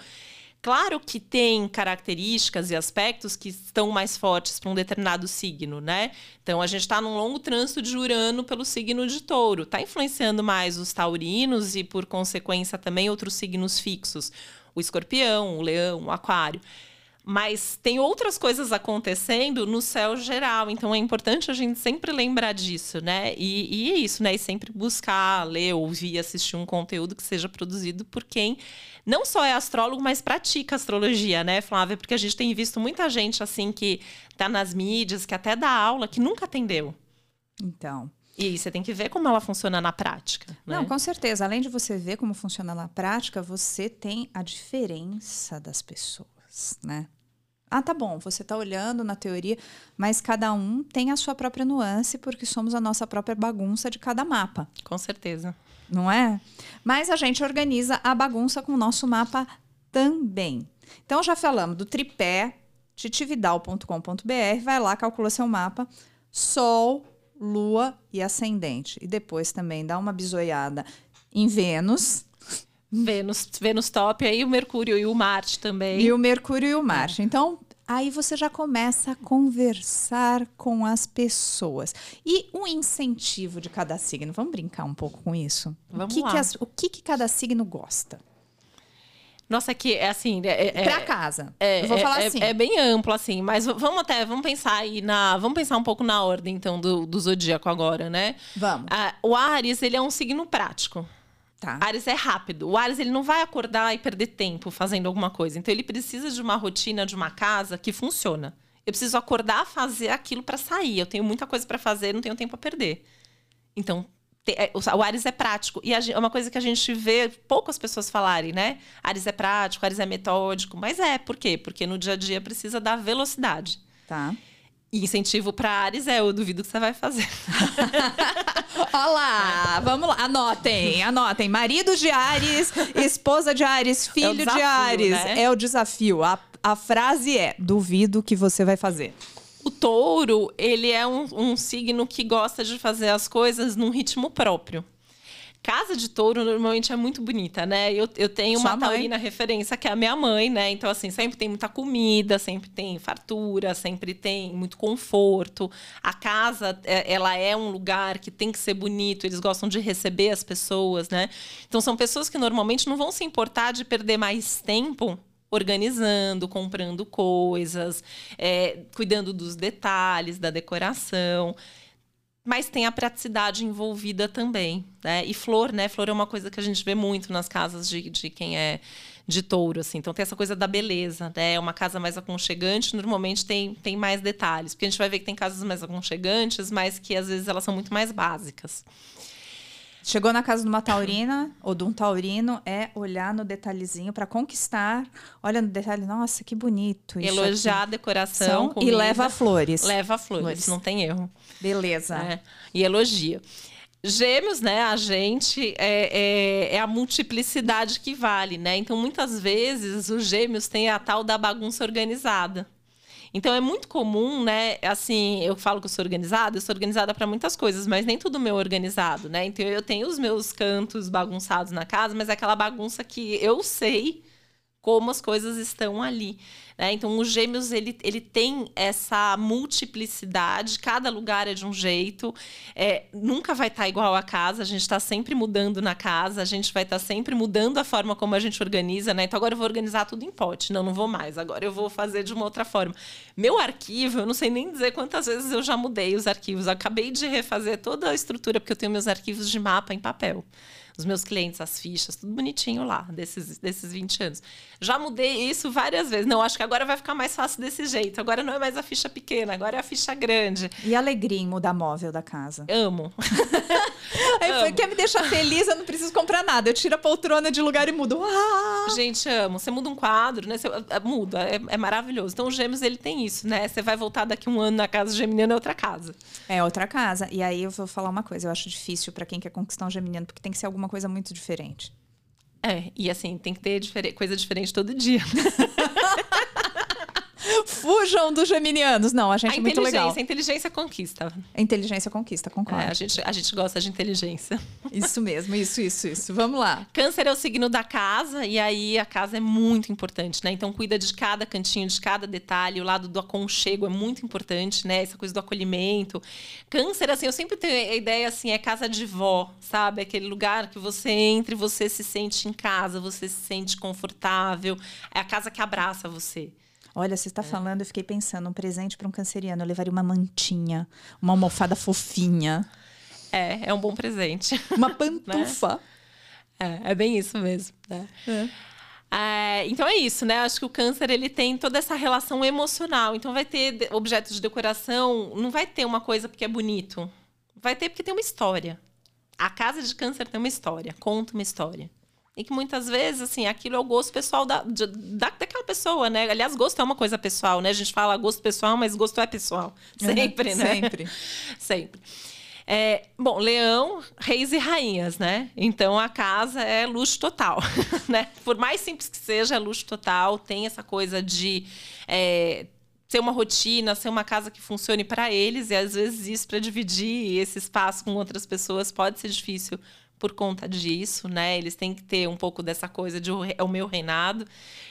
Claro que tem características e aspectos que estão mais fortes para um determinado signo, né? Então a gente está num longo trânsito de Urano pelo signo de Touro, está influenciando mais os taurinos e, por consequência, também outros signos fixos, o Escorpião, o Leão, o Aquário mas tem outras coisas acontecendo no céu geral. Então é importante a gente sempre lembrar disso, né? E, e é isso, né? E sempre buscar ler, ouvir, assistir um conteúdo que seja produzido por quem não só é astrólogo, mas pratica astrologia, né, Flávia? Porque a gente tem visto muita gente assim que tá nas mídias, que até dá aula, que nunca atendeu. Então. E você tem que ver como ela funciona na prática. Né? Não, com certeza. Além de você ver como funciona na prática, você tem a diferença das pessoas, né? Ah, tá bom, você está olhando na teoria, mas cada um tem a sua própria nuance, porque somos a nossa própria bagunça de cada mapa. Com certeza. Não é? Mas a gente organiza a bagunça com o nosso mapa também. Então, já falamos do tripé, titividal.com.br, vai lá, calcula seu mapa, Sol, Lua e Ascendente. E depois também dá uma bisoiada em Vênus, Vênus, Vênus top, aí o Mercúrio e o Marte também. E o Mercúrio e o Marte. Então, Aí você já começa a conversar com as pessoas. E o incentivo de cada signo? Vamos brincar um pouco com isso? Vamos o que, lá. que as- o que, que cada signo gosta? Nossa, é que é assim. É, é- Pra casa. É, Eu vou é- falar é- assim. É bem amplo, assim, mas vamos até, vamos pensar aí na. Vamos pensar um pouco na ordem, então, do, do zodíaco agora, né? Vamos. Ah, o Ares, ele é um signo prático. Tá. Ares é rápido. O Ares ele não vai acordar e perder tempo fazendo alguma coisa. Então ele precisa de uma rotina de uma casa que funciona. Eu preciso acordar, fazer aquilo para sair. Eu tenho muita coisa para fazer, não tenho tempo a perder. Então é, o Ares é prático e é uma coisa que a gente vê poucas pessoas falarem, né? Ares é prático, Ares é metódico, mas é por quê? Porque no dia a dia precisa dar velocidade. Tá. E incentivo para Ares é eu duvido que você vai fazer. Olha lá, vamos lá. Anotem, anotem. Marido de Ares, esposa de Ares, filho de desafio, Ares. né? É o desafio. A, a frase é: duvido que você vai fazer. O touro, ele é um, um signo que gosta de fazer as coisas num ritmo próprio. Casa de touro normalmente é muito bonita, né? Eu, eu tenho Sua uma mãe. taurina referência, que é a minha mãe, né? Então, assim, sempre tem muita comida, sempre tem fartura, sempre tem muito conforto. A casa, é- ela é um lugar que tem que ser bonito, eles gostam de receber as pessoas, né? Então, são pessoas que normalmente não vão se importar de perder mais tempo organizando, comprando coisas, é, cuidando dos detalhes, da decoração. Mas tem a praticidade envolvida também, né? E flor, né? Flor é uma coisa que a gente vê muito nas casas de, de quem é de touro, assim. Então tem essa coisa da beleza, né? É uma casa mais aconchegante, normalmente tem, tem mais detalhes. Porque a gente vai ver que tem casas mais aconchegantes, mas que às vezes elas são muito mais básicas. Chegou na casa de uma taurina ou de um taurino, é olhar no detalhezinho para conquistar. Olha no detalhe, nossa, que bonito. isso Elogiar a decoração, São- e comida, leva flores. Leva flores, Flores. não tem erro. Beleza. né? E elogia. Gêmeos, né? A gente é, é, é a multiplicidade que vale, né? Então, muitas vezes, os gêmeos têm a tal da bagunça organizada. Então, é muito comum, né? Assim, eu falo que eu sou organizada, eu sou organizada para muitas coisas, mas nem tudo meu é organizado, né? Então, eu tenho os meus cantos bagunçados na casa, mas é aquela bagunça que eu sei como as coisas estão ali. Né? Então, os gêmeos, ele, ele tem essa multiplicidade, cada lugar é de um jeito, é, nunca vai estar igual a casa, a gente está sempre mudando na casa, a gente vai estar sempre mudando a forma como a gente organiza, né? Então, agora eu vou organizar tudo em pote, não, não vou mais, agora eu vou fazer de uma outra forma. Meu arquivo, eu não sei nem dizer quantas vezes eu já mudei os arquivos, eu acabei de refazer toda a estrutura, porque eu tenho meus arquivos de mapa em papel os meus clientes, as fichas, tudo bonitinho lá, desses, desses 20 anos. Já mudei isso várias vezes. Não, acho que agora vai ficar mais fácil desse jeito. Agora não é mais a ficha pequena, agora é a ficha grande. E a alegria em mudar móvel da casa. Amo. Aí foi, quer me deixar feliz, eu não preciso comprar nada. Eu tiro a poltrona de lugar e mudo. Ah! Gente, amo. Você muda um quadro, né? Você é, muda, é, é maravilhoso. Então, o Gêmeos, ele tem isso, né? Você vai voltar daqui um ano na casa geminiana, é outra casa. É outra casa. E aí eu vou falar uma coisa, eu acho difícil pra quem quer conquistar um geminiano, porque tem que ser alguma coisa muito diferente. É, e assim, tem que ter difere- coisa diferente todo dia. Fujam dos geminianos. Não, a gente A é muito legal. inteligência, a inteligência conquista. A inteligência conquista, concordo. É, a, gente, a gente gosta de inteligência. Isso mesmo, isso, isso, isso. Vamos lá. Câncer é o signo da casa, e aí a casa é muito importante, né? Então cuida de cada cantinho, de cada detalhe. O lado do aconchego é muito importante, né? Essa coisa do acolhimento. Câncer, assim, eu sempre tenho a ideia assim, é casa de vó, sabe? Aquele lugar que você entra e você se sente em casa, você se sente confortável. É a casa que abraça você. Olha, você está falando, eu fiquei pensando, um presente para um canceriano. Eu levaria uma mantinha, uma almofada fofinha, É, é um bom presente. uma pantufa. É, é bem isso mesmo, né? É, então é isso, né? Acho que o câncer ele tem toda essa relação emocional. Então vai ter objetos de decoração, não vai ter uma coisa porque é bonito. Vai ter porque tem uma história. A casa de câncer tem uma história, conta uma história. E que muitas vezes, assim, aquilo é o gosto pessoal da, de- da, daquela pessoa, né? Aliás, gosto é uma coisa pessoal, né? A gente fala gosto pessoal, mas gosto é pessoal. Sempre, né? Sempre. Sempre. É, bom, leão, reis e rainhas, né? Então a casa é luxo total, né? Por mais simples que seja, é luxo total. Tem essa coisa de é, ser uma rotina, ser uma casa que funcione para eles e às vezes isso para dividir esse espaço com outras pessoas pode ser difícil por conta disso, né? Eles têm que ter um pouco dessa coisa de é o meu reinado.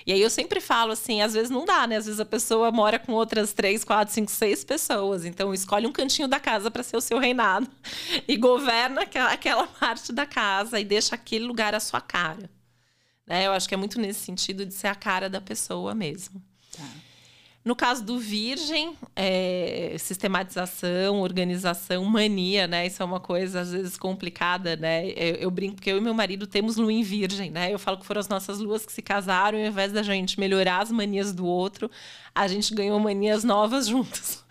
E aí eu sempre falo assim, às vezes não dá, né? Às vezes a pessoa mora com outras três, quatro, cinco, seis pessoas. Então escolhe um cantinho da casa para ser o seu reinado e governa aquela, aquela parte da casa e deixa aquele lugar a sua cara. Né? Eu acho que é muito nesse sentido de ser a cara da pessoa mesmo. Tá. No caso do virgem, é, sistematização, organização, mania, né? Isso é uma coisa às vezes complicada, né? Eu, eu, brinco porque eu e meu marido temos lua em virgem, né? Eu falo que foram as nossas luas que se casaram, e ao invés da gente melhorar as manias do outro, a gente ganhou manias novas juntos.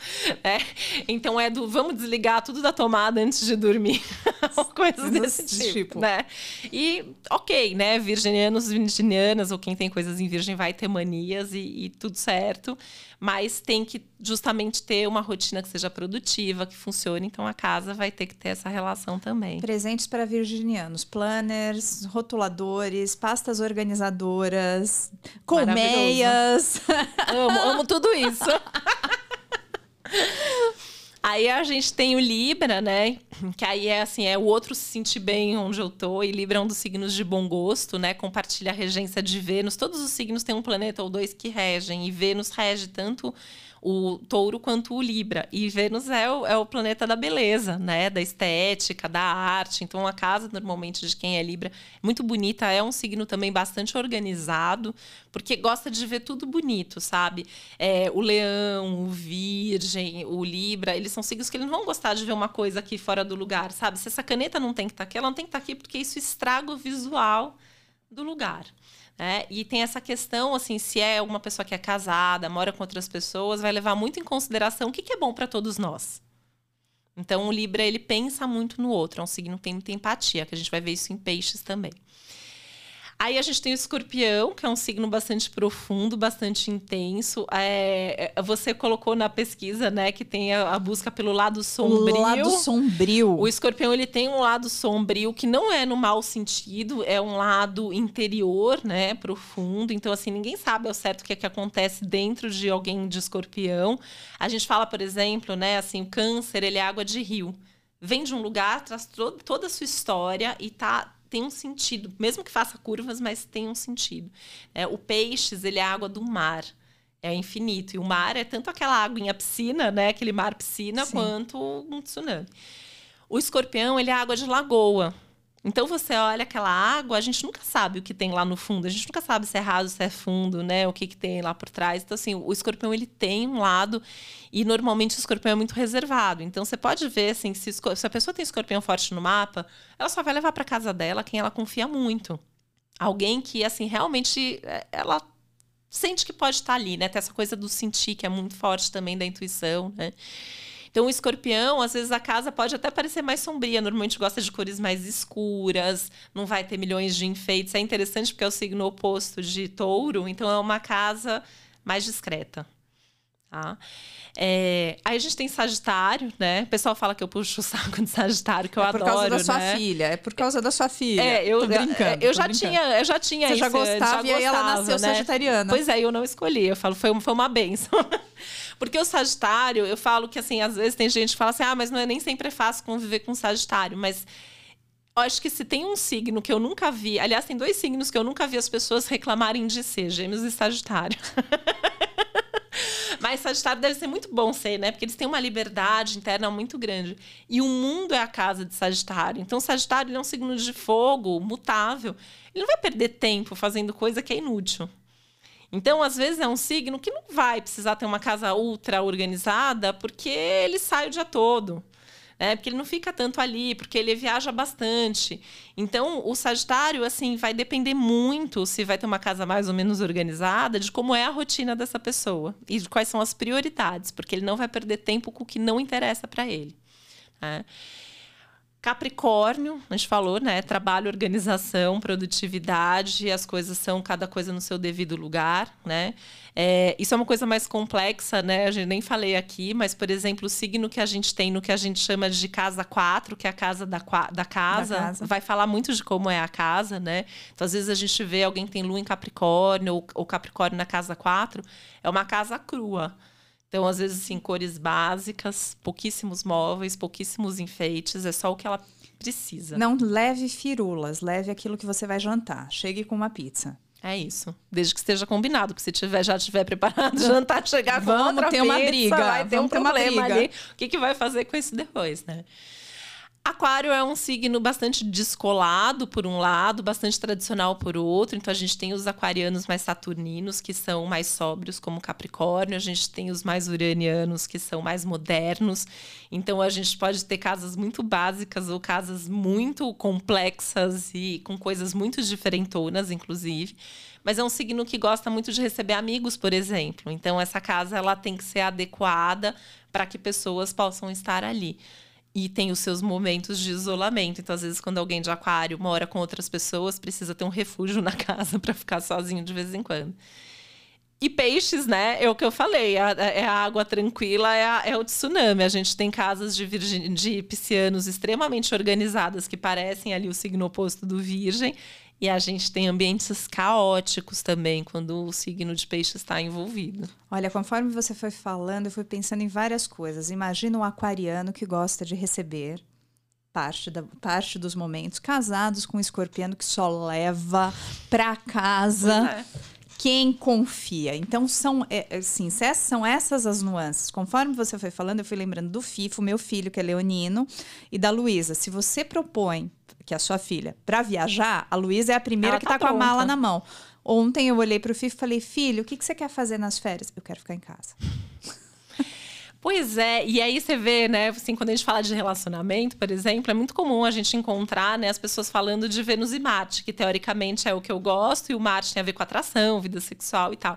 Né? Então é do vamos desligar tudo da tomada antes de dormir. Coisas desse tipo, tipo, né? E ok, né? Virginianos, virginianas, ou quem tem coisas em virgem vai ter manias e, e tudo certo. Mas tem que justamente ter uma rotina que seja produtiva, que funcione. Então a casa vai ter que ter essa relação também. Presentes para virginianos: planners, rotuladores, pastas organizadoras, colmeias. amo, amo tudo isso. Aí a gente tem o Libra, né? Que aí é assim, é o outro se sentir bem onde eu tô. E Libra é um dos signos de bom gosto, né? Compartilha a regência de Vênus. Todos os signos têm um planeta ou dois que regem. E Vênus rege tanto o touro quanto o Libra. E Vênus é o, é o planeta da beleza, né? Da estética, da arte. Então, a casa, normalmente, de quem é Libra, muito bonita. É um signo também bastante organizado, porque gosta de ver tudo bonito, sabe? É, o leão, o virgem, o Libra, eles são signos que eles não vão gostar de ver uma coisa aqui fora do lugar, sabe? Se essa caneta não tem que estar tá aqui, ela não tem que estar tá aqui porque isso estraga o visual do lugar. É, e tem essa questão, assim, se é uma pessoa que é casada, mora com outras pessoas, vai levar muito em consideração o que, que é bom para todos nós. Então, o Libra, ele pensa muito no outro, é um signo que tem muita empatia, que a gente vai ver isso em peixes também. Aí a gente tem o escorpião, que é um signo bastante profundo, bastante intenso. É, é, você colocou na pesquisa, né, que tem a, a, busca pelo lado sombrio. O lado sombrio. O escorpião, ele tem um lado sombrio que não é no mau sentido, é um lado interior, né, profundo. Então, assim, ninguém sabe ao certo o que é que acontece dentro de alguém de escorpião. A gente fala, por exemplo, né, assim, o câncer, ele é água de rio. Vem de um lugar, traz toda a sua história e tá tem um sentido, mesmo que faça curvas, mas tem um sentido. É, o peixes, ele é água do mar. É infinito. E o mar é tanto aquela água em piscina, né? Aquele mar piscina, Sim. quanto um tsunami. O escorpião, ele é água de lagoa. Então você olha aquela água, a gente nunca sabe o que tem lá no fundo, a gente nunca sabe se é raso, se é fundo, né? O que, que tem lá por trás. Então, assim, o escorpião ele tem um lado, e normalmente o escorpião é muito reservado. Então você pode ver assim, se, se a pessoa tem escorpião forte no mapa, ela só vai levar para casa dela quem ela confia muito. Alguém que, assim, realmente é, ela sente que pode estar ali, né? Tem essa coisa do sentir, que é muito forte também da intuição, né? Então, o escorpião, às vezes a casa pode até parecer mais sombria. Normalmente gosta de cores mais escuras, não vai ter milhões de enfeites. É interessante porque é o signo oposto de touro, então é uma casa mais discreta. Tá? É, aí a gente tem Sagitário, né? O pessoal fala que eu puxo o saco de Sagitário, que eu adoro. É por causa da sua né? filha, é por causa da sua filha. É, eu, tô brincando, eu já brincando. tinha, eu já tinha Você isso. já gostava já e aí ela nasceu né? sagitariana. Pois é, eu não escolhi. Eu falo, foi, foi uma benção. Porque o Sagitário, eu falo que assim, às vezes tem gente que fala assim: "Ah, mas não é nem sempre é fácil conviver com Sagitário", mas eu acho que se tem um signo que eu nunca vi, aliás, tem dois signos que eu nunca vi as pessoas reclamarem de ser, Gêmeos e Sagitário. Mas Sagitário deve ser muito bom ser, né? Porque eles têm uma liberdade interna muito grande. E o mundo é a casa de Sagitário. Então, Sagitário é um signo de fogo, mutável. Ele não vai perder tempo fazendo coisa que é inútil. Então, às vezes, é um signo que não vai precisar ter uma casa ultra organizada, porque ele sai o dia todo né? Porque ele não fica tanto ali, porque ele viaja bastante. Então, o Sagitário, assim, vai depender muito se vai ter uma casa mais ou menos organizada, de como é a rotina dessa pessoa e de quais são as prioridades, porque ele não vai perder tempo com o que não interessa para ele. Né? Capricórnio, a gente falou, né? Trabalho, organização, produtividade, as coisas são cada coisa no seu devido lugar, né? É, isso é uma coisa mais complexa, né? A gente nem falei aqui, mas, por exemplo, o signo que a gente tem no que a gente chama de casa 4, que é a casa da, da, casa, da casa, vai falar muito de como é a casa, né? Então, às vezes a gente vê alguém que tem lua em Capricórnio ou, ou Capricórnio na casa 4, é uma casa crua. Então, às vezes, assim, cores básicas, pouquíssimos móveis, pouquíssimos enfeites, é só o que ela precisa. Não leve firulas, leve aquilo que você vai jantar. Chegue com uma pizza. É isso. Desde que esteja combinado, que se tiver, já tiver preparado jantar, chegar com Vamos outra ter uma pizza, briga, vai ter vamos um ter uma problema briga. ali. O que, que vai fazer com isso depois, né? Aquário é um signo bastante descolado por um lado, bastante tradicional por outro. Então a gente tem os aquarianos mais saturninos, que são mais sóbrios, como Capricórnio. A gente tem os mais uranianos, que são mais modernos. Então a gente pode ter casas muito básicas ou casas muito complexas e com coisas muito diferentonas, inclusive. Mas é um signo que gosta muito de receber amigos, por exemplo. Então essa casa ela tem que ser adequada para que pessoas possam estar ali e tem os seus momentos de isolamento. Então, às vezes, quando alguém de aquário mora com outras pessoas, precisa ter um refúgio na casa para ficar sozinho de vez em quando. E peixes, né? É o que eu falei, é a, água tranquila, é, a- é o tsunami. A gente tem casas de, virgin, de piscianos extremamente organizadas que parecem ali o signo oposto do virgem. E a gente tem ambientes caóticos também quando o signo de peixe está envolvido. Olha, conforme você foi falando, eu fui pensando em várias coisas. Imagina um aquariano que gosta de receber parte, da, parte dos momentos, casados com um escorpiano que só leva pra casa é. Quem confia. Então, são, é, é, assim, são essas as nuances. Conforme você foi falando, eu fui lembrando do Fifo, meu filho, que é leonino, e da Luísa. Se você propõe, que é a sua filha, para viajar, a Luísa é a primeira Ela que tá tá com a mala na mão. Ontem eu olhei pro Fifo e falei, filho, o que, que você quer fazer nas férias? Eu quero ficar em casa. Pois é, e aí você vê, né, assim, quando a gente fala de relacionamento, por exemplo, é muito comum a gente encontrar, né, as pessoas falando de Vênus e Marte, que teoricamente é o que eu gosto, e o Marte tem a ver com atração, vida sexual e tal.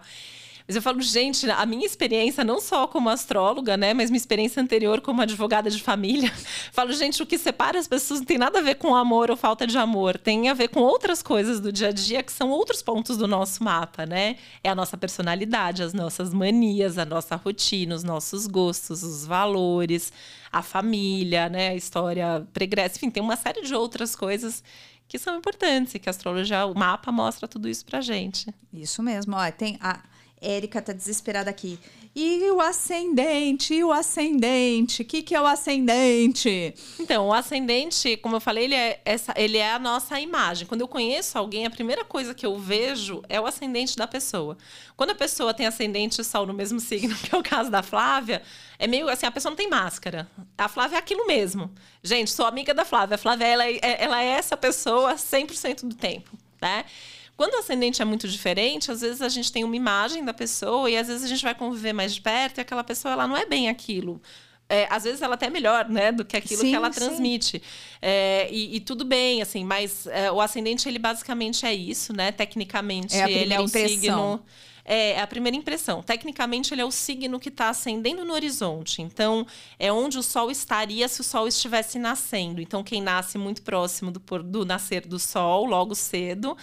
Mas eu falo, gente, a minha experiência, não só como astróloga, né, mas minha experiência anterior como advogada de família, falo, gente, o que separa as pessoas não tem nada a ver com amor ou falta de amor, tem a ver com outras coisas do dia a dia que são outros pontos do nosso mapa, né? É a nossa personalidade, as nossas manias, a nossa rotina, os nossos gostos, os valores, a família, né, a história pregressa, enfim, tem uma série de outras coisas que são importantes e que a astrologia, o mapa mostra tudo isso pra gente. Isso mesmo. Ó, tem a Érica tá desesperada aqui. E o ascendente? E o ascendente? O que, que é o ascendente? Então, o ascendente, como eu falei, ele é, essa, ele é a nossa imagem. Quando eu conheço alguém, a primeira coisa que eu vejo é o ascendente da pessoa. Quando a pessoa tem ascendente e sol no mesmo signo, que é o caso da Flávia, é meio assim, a pessoa não tem máscara. A Flávia é aquilo mesmo. Gente, sou amiga da Flávia. A Flávia, ela é, ela é essa pessoa 100% do tempo, né? Quando o ascendente é muito diferente, às vezes a gente tem uma imagem da pessoa e às vezes a gente vai conviver mais de perto e aquela pessoa ela não é bem aquilo. É, às vezes ela até é melhor, né, do que aquilo Sim, que ela transmite. É, e, e tudo bem, assim, mas é, o ascendente ele basicamente é isso, né? Tecnicamente É ele é o impressão. signo. É, é a primeira impressão. Tecnicamente, ele é o signo que está ascendendo no horizonte. Então, é onde o Sol estaria se o Sol estivesse nascendo. Então, quem nasce muito próximo do, do nascer do Sol, logo cedo,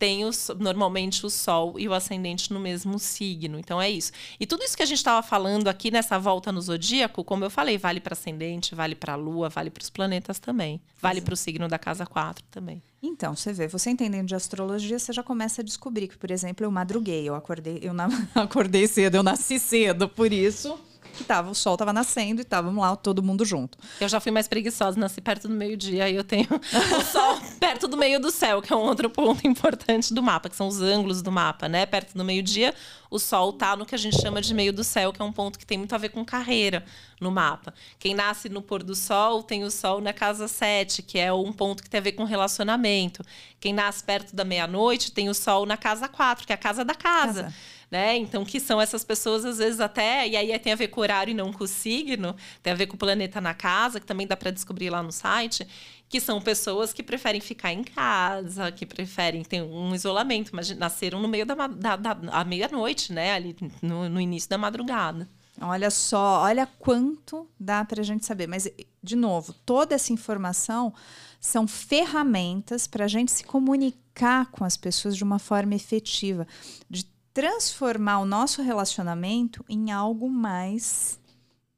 tem os, normalmente o Sol e o ascendente no mesmo signo. Então, é isso. E tudo isso que a gente estava falando aqui nessa volta no zodíaco, como eu falei, vale para ascendente, vale para a Lua, vale para os planetas também. Vale para o signo da casa 4 também. Então, você vê, você entendendo de astrologia, você já começa a descobrir que, por exemplo, eu madruguei, eu acordei, eu na- acordei cedo, eu nasci cedo, por isso que tava, o sol estava nascendo e estávamos lá todo mundo junto. Eu já fui mais preguiçosa, nasci perto do meio-dia e eu tenho o sol perto do meio do céu, que é um outro ponto importante do mapa, que são os ângulos do mapa, né? Perto do meio-dia, o sol tá no que a gente chama de meio do céu, que é um ponto que tem muito a ver com carreira no mapa. Quem nasce no pôr do sol tem o sol na casa 7, que é um ponto que tem a ver com relacionamento. Quem nasce perto da meia-noite tem o sol na casa 4, que é a casa da casa Casa. né? Então, que são essas pessoas, às vezes, até. E aí tem a ver com o horário e não com o signo, tem a ver com o planeta na casa, que também dá para descobrir lá no site. Que são pessoas que preferem ficar em casa, que preferem ter um isolamento, mas nasceram no meio da, da, da à meia-noite, né? Ali no, no início da madrugada. Olha só, olha quanto dá para a gente saber. Mas, de novo, toda essa informação são ferramentas para a gente se comunicar com as pessoas de uma forma efetiva, de transformar o nosso relacionamento em algo mais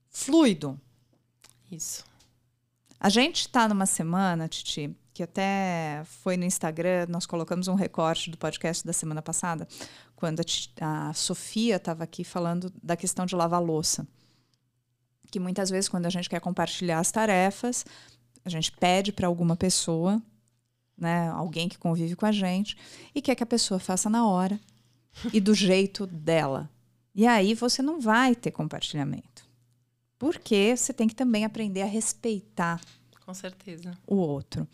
fluido. Isso. A gente está numa semana, Titi, que até foi no Instagram, nós colocamos um recorte do podcast da semana passada, quando a, a Sofia estava aqui falando da questão de lavar louça. Que muitas vezes, quando a gente quer compartilhar as tarefas, A gente pede para alguma pessoa, né, alguém que convive com a gente, e quer que a pessoa faça na hora e do jeito dela. E aí você não vai ter compartilhamento. Porque você tem que também aprender a respeitar com certeza. o outro.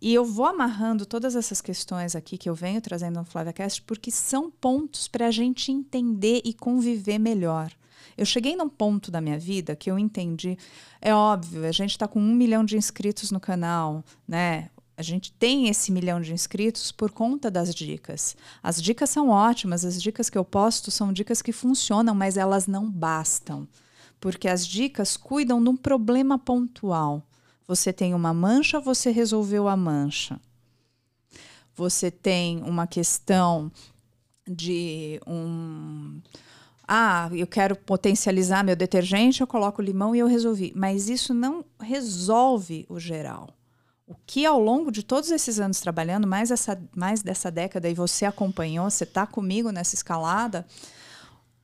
E eu vou amarrando todas essas questões aqui que eu venho trazendo no FlaviaCast porque são pontos para a gente entender e conviver melhor. Eu cheguei num ponto da minha vida que eu entendi. É óbvio, a gente está com um milhão de inscritos no canal, né? A gente tem esse milhão de inscritos por conta das dicas. As dicas são ótimas, as dicas que eu posto são dicas que funcionam, mas elas não bastam. Porque as dicas cuidam de um problema pontual. Você tem uma mancha, você resolveu a mancha. Você tem uma questão de um. Ah, eu quero potencializar meu detergente, eu coloco limão e eu resolvi. Mas isso não resolve o geral. O que ao longo de todos esses anos trabalhando, mais, essa, mais dessa década, e você acompanhou, você está comigo nessa escalada,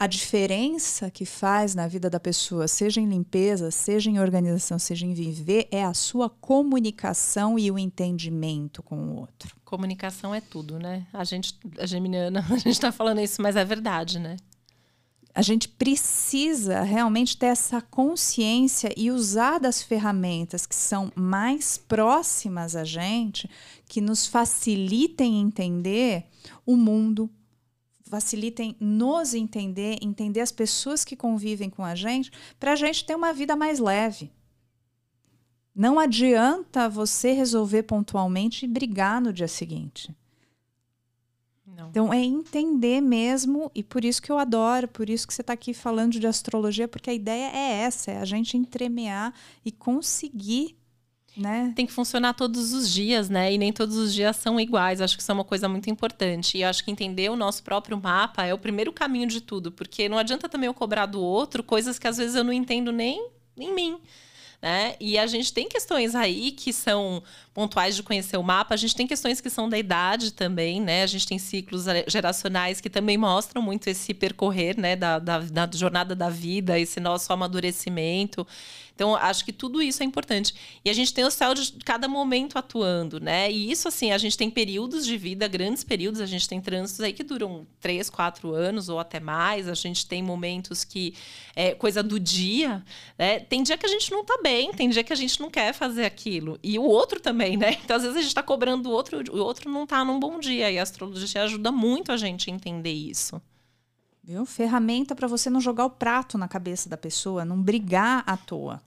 a diferença que faz na vida da pessoa, seja em limpeza, seja em organização, seja em viver, é a sua comunicação e o entendimento com o outro. Comunicação é tudo, né? A gente, a Geminiana, a gente está falando isso, mas é verdade, né? a gente precisa realmente ter essa consciência e usar das ferramentas que são mais próximas a gente, que nos facilitem entender o mundo, facilitem nos entender, entender as pessoas que convivem com a gente, para a gente ter uma vida mais leve. Não adianta você resolver pontualmente e brigar no dia seguinte. Não. Então é entender mesmo, e por isso que eu adoro, por isso que você está aqui falando de astrologia, porque a ideia é essa, é a gente entremear e conseguir. Né? Tem que funcionar todos os dias, né? E nem todos os dias são iguais. Acho que isso é uma coisa muito importante. E acho que entender o nosso próprio mapa é o primeiro caminho de tudo, porque não adianta também eu cobrar do outro coisas que às vezes eu não entendo nem em mim né? E a gente tem questões aí que são pontuais de conhecer o mapa, a gente tem questões que são da idade também, né? A gente tem ciclos geracionais que também mostram muito esse percorrer, né, da, da, da jornada da vida, esse nosso amadurecimento. Então, acho que tudo isso é importante. E a gente tem o céu de cada momento atuando, né? E isso, assim, a gente tem períodos de vida, grandes períodos, a gente tem trânsitos aí que duram três, quatro anos ou até mais. A gente tem momentos que é coisa do dia, né? Tem dia que a gente não tá bem, tem dia que a gente não quer fazer aquilo. E o outro também, né? Então, às vezes, a gente tá cobrando o outro, o outro não tá num bom dia. E a astrologia ajuda muito a gente a entender isso. Viu? Ferramenta para você não jogar o prato na cabeça da pessoa, não brigar à toa.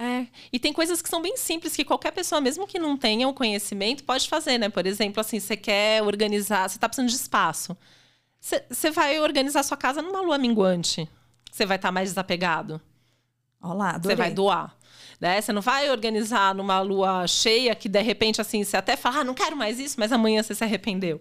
É, e tem coisas que são bem simples que qualquer pessoa, mesmo que não tenha o conhecimento, pode fazer, né? Por exemplo, assim, você quer organizar, você está precisando de espaço. Você vai organizar sua casa numa lua minguante. Você vai estar tá mais desapegado. Olá, Você vai doar. Né? Você não vai organizar numa lua cheia que de repente assim você até fala, ah, não quero mais isso, mas amanhã você se arrependeu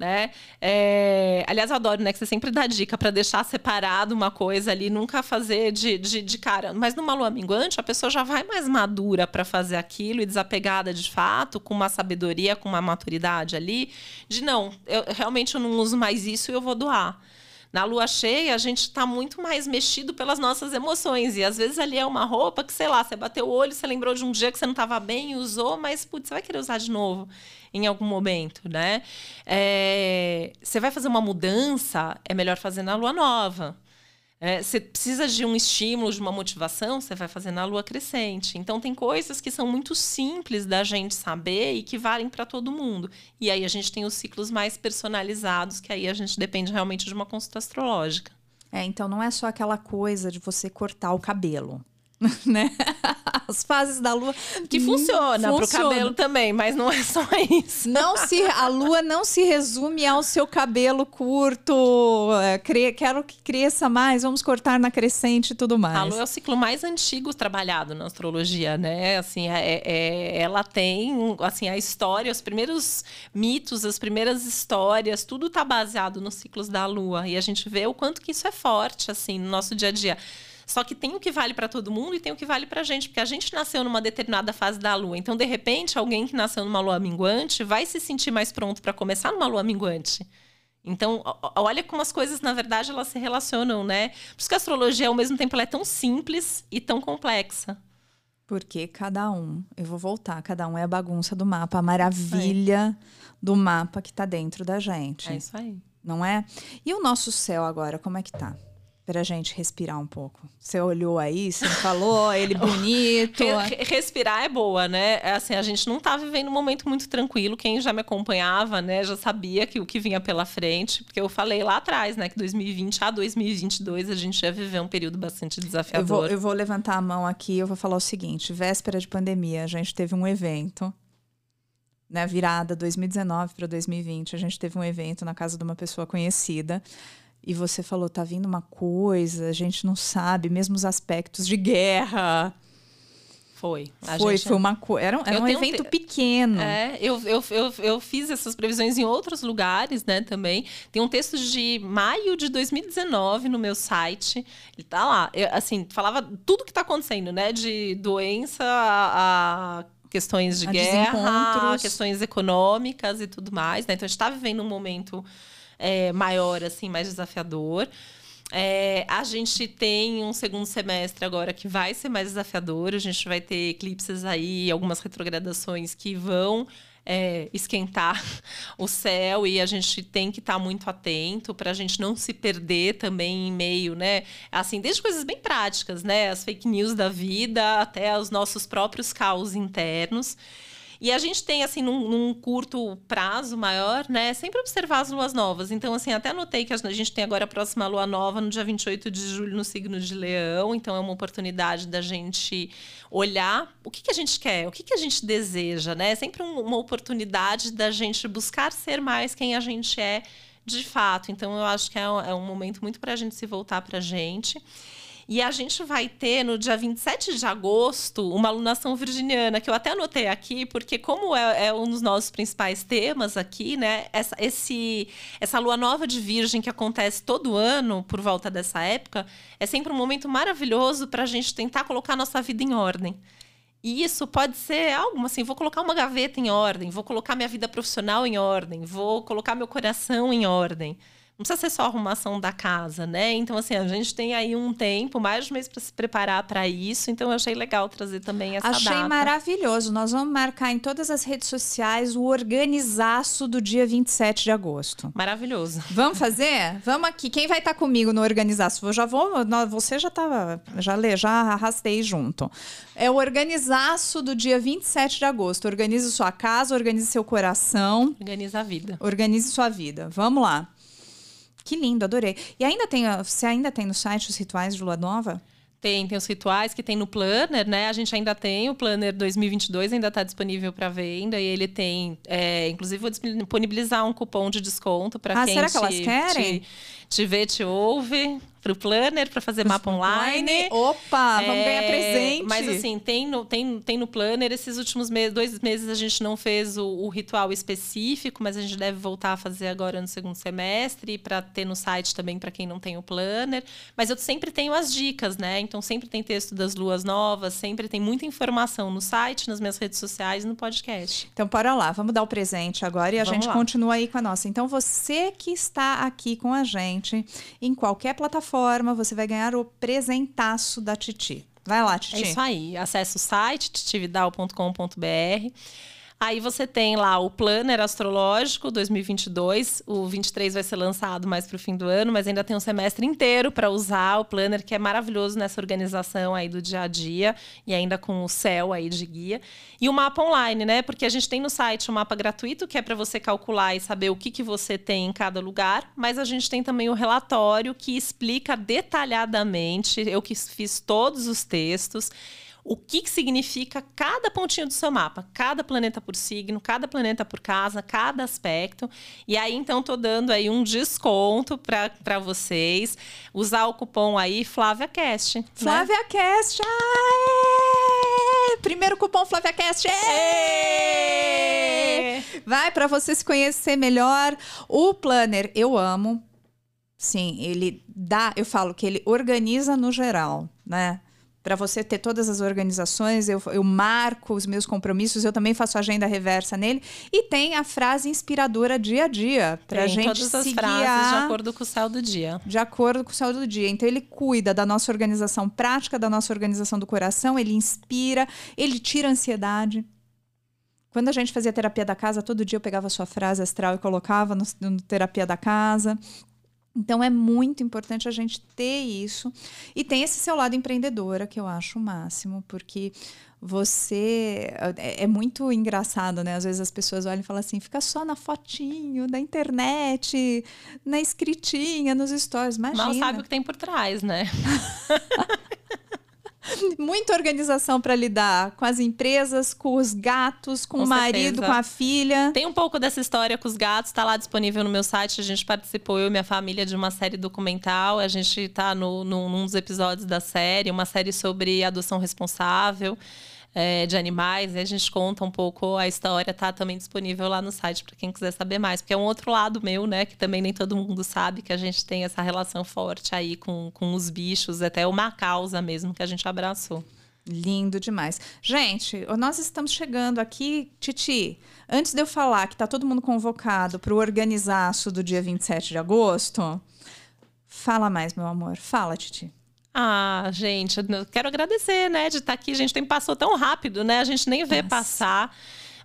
né? É... Aliás, eu adoro, né? Que você sempre dá dica para deixar separado uma coisa ali, nunca fazer de, de, de, cara. Mas numa lua minguante, a pessoa já vai mais madura para fazer aquilo e desapegada de fato, com uma sabedoria, com uma maturidade ali, de não, eu realmente eu não uso mais isso e eu vou doar. Na lua cheia, a gente está muito mais mexido pelas nossas emoções. E às vezes ali é uma roupa que, sei lá, você bateu o olho, você lembrou de um dia que você não estava bem e usou, mas, putz, você vai querer usar de novo em algum momento, né? É, você vai fazer uma mudança, é melhor fazer na lua nova. É, você precisa de um estímulo, de uma motivação, você vai fazer na lua crescente. Então, tem coisas que são muito simples da gente saber e que valem para todo mundo. E aí a gente tem os ciclos mais personalizados, que aí a gente depende realmente de uma consulta astrológica. É, então não é só aquela coisa de você cortar o cabelo. né? As fases da lua que funciona, funciona. pro cabelo também, mas não é só isso. Não se a lua não se resume ao seu cabelo curto, é, cre, quero que cresça mais, vamos cortar na crescente e tudo mais. A lua é o ciclo mais antigo trabalhado na astrologia, né? Assim, é, é, ela tem assim a história, os primeiros mitos, as primeiras histórias, tudo tá baseado nos ciclos da lua e a gente vê o quanto que isso é forte assim no nosso dia a dia. Só que tem o que vale para todo mundo e tem o que vale para a gente, porque a gente nasceu numa determinada fase da lua. Então, de repente, alguém que nasceu numa lua minguante vai se sentir mais pronto para começar numa lua minguante. Então, olha como as coisas, na verdade, elas se relacionam, né? Por isso que a astrologia, ao mesmo tempo, ela é tão simples e tão complexa. Porque cada um, eu vou voltar, cada um é a bagunça do mapa, a maravilha do mapa que tá dentro da gente. É isso aí. Não é? E o nosso céu agora, como é que tá? Pra gente respirar um pouco. Você olhou aí, você falou, ele bonito. Re- respirar é boa, né? É Assim, a gente não tá vivendo um momento muito tranquilo. Quem já me acompanhava, né, já sabia que o que vinha pela frente, porque eu falei lá atrás, né, que 2020 a 2022 a gente ia viver um período bastante Eu desafiador. vou, eu vou levantar a mão aqui eu vou falar o seguinte: véspera de pandemia, a gente teve um evento. Na virada 2019 para 2020, a gente teve um evento na casa de uma pessoa conhecida. E você falou: tá vindo uma coisa, a gente não sabe, mesmo os aspectos de guerra. Foi. A foi, gente- foi uma coisa. Era, um- era um evento te- pequeno. É, eu, eu, eu, eu fiz essas previsões em outros lugares, né, também. Tem um texto de maio de 2019 no meu site. Ele tá lá. Eu, assim, falava tudo que tá acontecendo, né? De doença a, questões de A guerra, questões econômicas e tudo mais, né? Então a gente tá vivendo um momento é, maior, assim, mais desafiador. É, a gente tem um segundo semestre agora que vai ser mais desafiador. A gente vai ter eclipses aí, algumas retrogradações que vão é, esquentar o céu e a gente tem que estar muito atento para a gente não se perder também em meio, né? Assim, desde coisas bem práticas, né? As fake news da vida até os nossos próprios caos internos. E a gente tem, assim, num, num curto prazo maior, né? Sempre observar as luas novas. Então, assim, até anotei que a gente tem agora a próxima lua nova no dia 28 de julho no signo de Leão. Então, é uma oportunidade da gente olhar o que, que a gente quer, o que, que a gente deseja, né? É sempre um- uma oportunidade da gente buscar ser mais quem a gente é de fato. Então, eu acho que é é um momento muito para a gente se voltar para a gente. E a gente vai ter no dia 27 de agosto uma alunação virginiana, que eu até anotei aqui, porque como é, é um dos nossos principais temas aqui, né? Essa, esse, essa lua nova de virgem que acontece todo ano por volta dessa época, é sempre um momento maravilhoso para a gente tentar colocar nossa vida em ordem. E isso pode ser algo assim, vou colocar uma gaveta em ordem, vou colocar minha vida profissional em ordem, vou colocar meu coração em ordem. Não precisa ser só a arrumação da casa, né? Então, assim, a gente tem aí um tempo, mais de um mês para se preparar para isso. Então, eu achei legal trazer também essa Achei data. maravilhoso. Nós vamos marcar em todas as redes sociais o organizaço do dia 27 de agosto. Maravilhoso. Vamos fazer? Vamos aqui. Quem vai estar comigo no organizaço? Eu já vou. Você já estava. Já, lê, já arrastei junto. É o organizaço do dia 27 de agosto. Organize sua casa, organize seu coração, Organiza a vida. organize sua vida. Vamos lá. Que lindo, adorei. E ainda tem. Você ainda tem no site os rituais de lua nova? Tem, tem os rituais que tem no planner, né? A gente ainda tem o planner 2022, ainda está disponível para venda e ele tem, é, inclusive vou disponibilizar um cupom de desconto para Ah, quem será que elas querem? te, te vê, te ouve para o planner para fazer mapa online. Opa, vamos É, ganhar presente. Mas assim, tem no, tem, tem no planner. Esses últimos meses, dois meses, a gente não fez o, o ritual específico, mas a gente deve voltar a fazer agora no segundo semestre, para ter no site também para quem não tem o planner. Mas eu sempre tenho as dicas, né? Então sempre tem texto das luas novas, sempre tem muita informação no site, nas minhas redes sociais e no podcast. Então, bora lá, vamos dar o presente agora e a Vamos gente lá. continua aí com a nossa. Então, você que está aqui com a gente, em qualquer plataforma, você vai ganhar o presentaço da Titi. Vai lá, Titi. É isso aí. Acesse o site titividal.com.br. Aí você tem lá o planner astrológico 2022. O 23 vai ser lançado mais para o fim do ano, mas ainda tem um semestre inteiro para usar o planner, que é maravilhoso nessa organização aí do dia a dia e ainda com o céu aí de guia. E o mapa online, né? Porque a gente tem no site um mapa gratuito que é para você calcular e saber o que, que você tem em cada lugar, mas a gente tem também o relatório que explica detalhadamente. Eu que fiz todos os textos o que, que significa cada pontinho do seu mapa, cada planeta por signo, cada planeta por casa, cada aspecto. E aí, então, tô dando aí um desconto para vocês. Usar o cupom aí FláviaCast. né? Flávia Cast. Aê! Primeiro cupom Flávia Cast. Aê! Vai para você se conhecer melhor. O planner eu amo. Sim, ele dá, eu falo que ele organiza no geral, né? Para você ter todas as organizações, eu, eu marco os meus compromissos, eu também faço agenda reversa nele. E tem a frase inspiradora dia a dia, para gente todas as se frases de acordo com o céu do dia. de acordo com o céu do dia. Então ele cuida da nossa organização prática, da nossa organização do coração, ele inspira, ele tira a ansiedade. Quando a gente fazia terapia da casa, todo dia eu pegava a sua frase astral e colocava no, no terapia da casa. Então é muito importante a gente ter isso. E tem esse seu lado empreendedora, que eu acho o máximo, porque você. É, é muito engraçado, né? Às vezes as pessoas olham e falam assim: fica só na fotinho, na internet, na escritinha, nos stories. Imagina. Mal sabe o que tem por trás, né? Muita organização para lidar com as empresas, com os gatos, com, Com o marido, certeza. com a filha. Tem um pouco dessa história com os gatos, tá lá disponível no meu site. A gente participou, eu e minha família, de uma série documental. A gente tá no, no, num dos episódios da série, uma série sobre adoção responsável é, de animais. E a gente conta um pouco a história, tá também disponível lá no site para quem quiser saber mais. Porque é um outro lado meu, né? Que também nem todo mundo sabe que a gente tem essa relação forte aí com, com os bichos, até uma causa mesmo que a gente abraçou. Lindo demais. Gente, nós estamos chegando aqui, Titi. Antes de eu falar que tá todo mundo convocado para o organizaço do dia 27 de agosto, fala mais, meu amor. Fala, Titi. Ah, gente, eu quero agradecer, né, de estar aqui. A gente tem passou tão rápido, né? A gente nem vê Nossa. passar.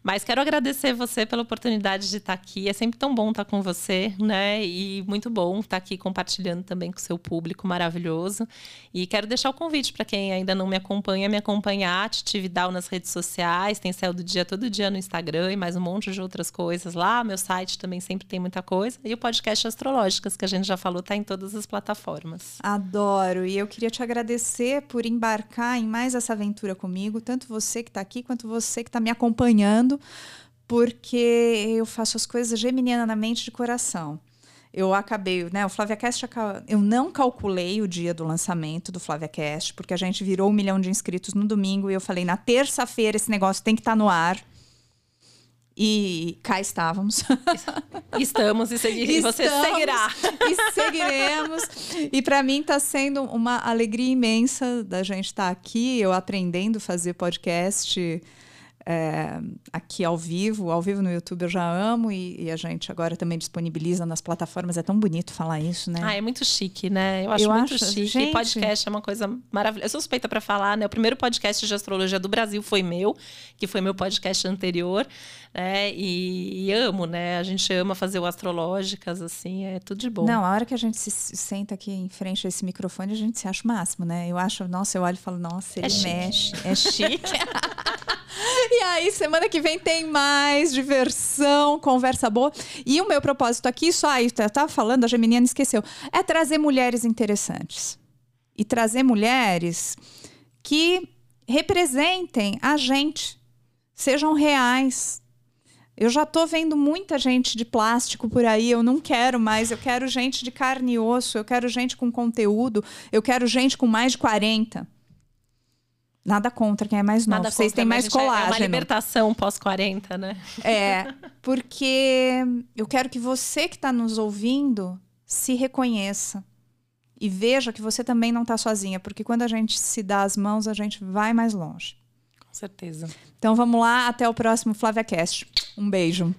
Mas quero agradecer você pela oportunidade de estar aqui. É sempre tão bom estar com você, né? E muito bom estar aqui compartilhando também com o seu público maravilhoso. E quero deixar o convite para quem ainda não me acompanha, me acompanhar, Titi Vidal nas redes sociais. Tem Céu do Dia todo dia no Instagram e mais um monte de outras coisas lá. Meu site também sempre tem muita coisa. E o podcast Astrológicas, que a gente já falou, está em todas as plataformas. Adoro. E eu queria te agradecer por embarcar em mais essa aventura comigo, tanto você que está aqui quanto você que está me acompanhando, porque eu faço as coisas geminianamente de coração. Eu acabei, né? O FlaviaCast, aca- eu não calculei o dia do lançamento do FlaviaCast, porque a gente virou um milhão de inscritos no domingo e eu falei, na terça-feira esse negócio tem que estar no ar. E cá estávamos. Estamos e, segui- e você seguirá. E seguiremos. E para mim está sendo uma alegria imensa da gente estar aqui, eu aprendendo a fazer podcast é, aqui ao vivo. Ao vivo no YouTube eu já amo e, e a gente agora também disponibiliza nas plataformas. É tão bonito falar isso, né? Ah, é muito chique, né? Eu acho Eu muito acho, chique. gente. Podcast é uma coisa maravilhosa. Eu sou suspeita para falar, né? O primeiro podcast de astrologia do Brasil foi meu, que foi meu podcast anterior, né? E, e amo, né? A gente ama fazer o astrológicas, assim, é tudo de bom. Não, a hora que a gente se se senta aqui em frente a esse microfone, a gente se acha o máximo, né? Eu acho, nossa, eu olho e falo, nossa, ele É mexe, é chique. e aí, semana que vem tem mais diversão, conversa boa. E o meu propósito aqui, só aí, eu tava falando, a Geminiana esqueceu, é trazer mulheres interessantes. E trazer mulheres que representem a gente, sejam reais, eu já tô vendo muita gente de plástico por aí, eu não quero mais. Eu quero gente de carne e osso, eu quero gente com conteúdo, eu quero gente com mais de 40. Nada contra quem é mais novo. Nada Vocês contra, têm mais gente, É uma colágeno. libertação pós-40, né? É, porque eu quero que você que está nos ouvindo se reconheça e veja que você também não está sozinha, porque quando a gente se dá as mãos, a gente vai mais longe. Com certeza. Então vamos lá, até o próximo FlaviaCast. Um beijo.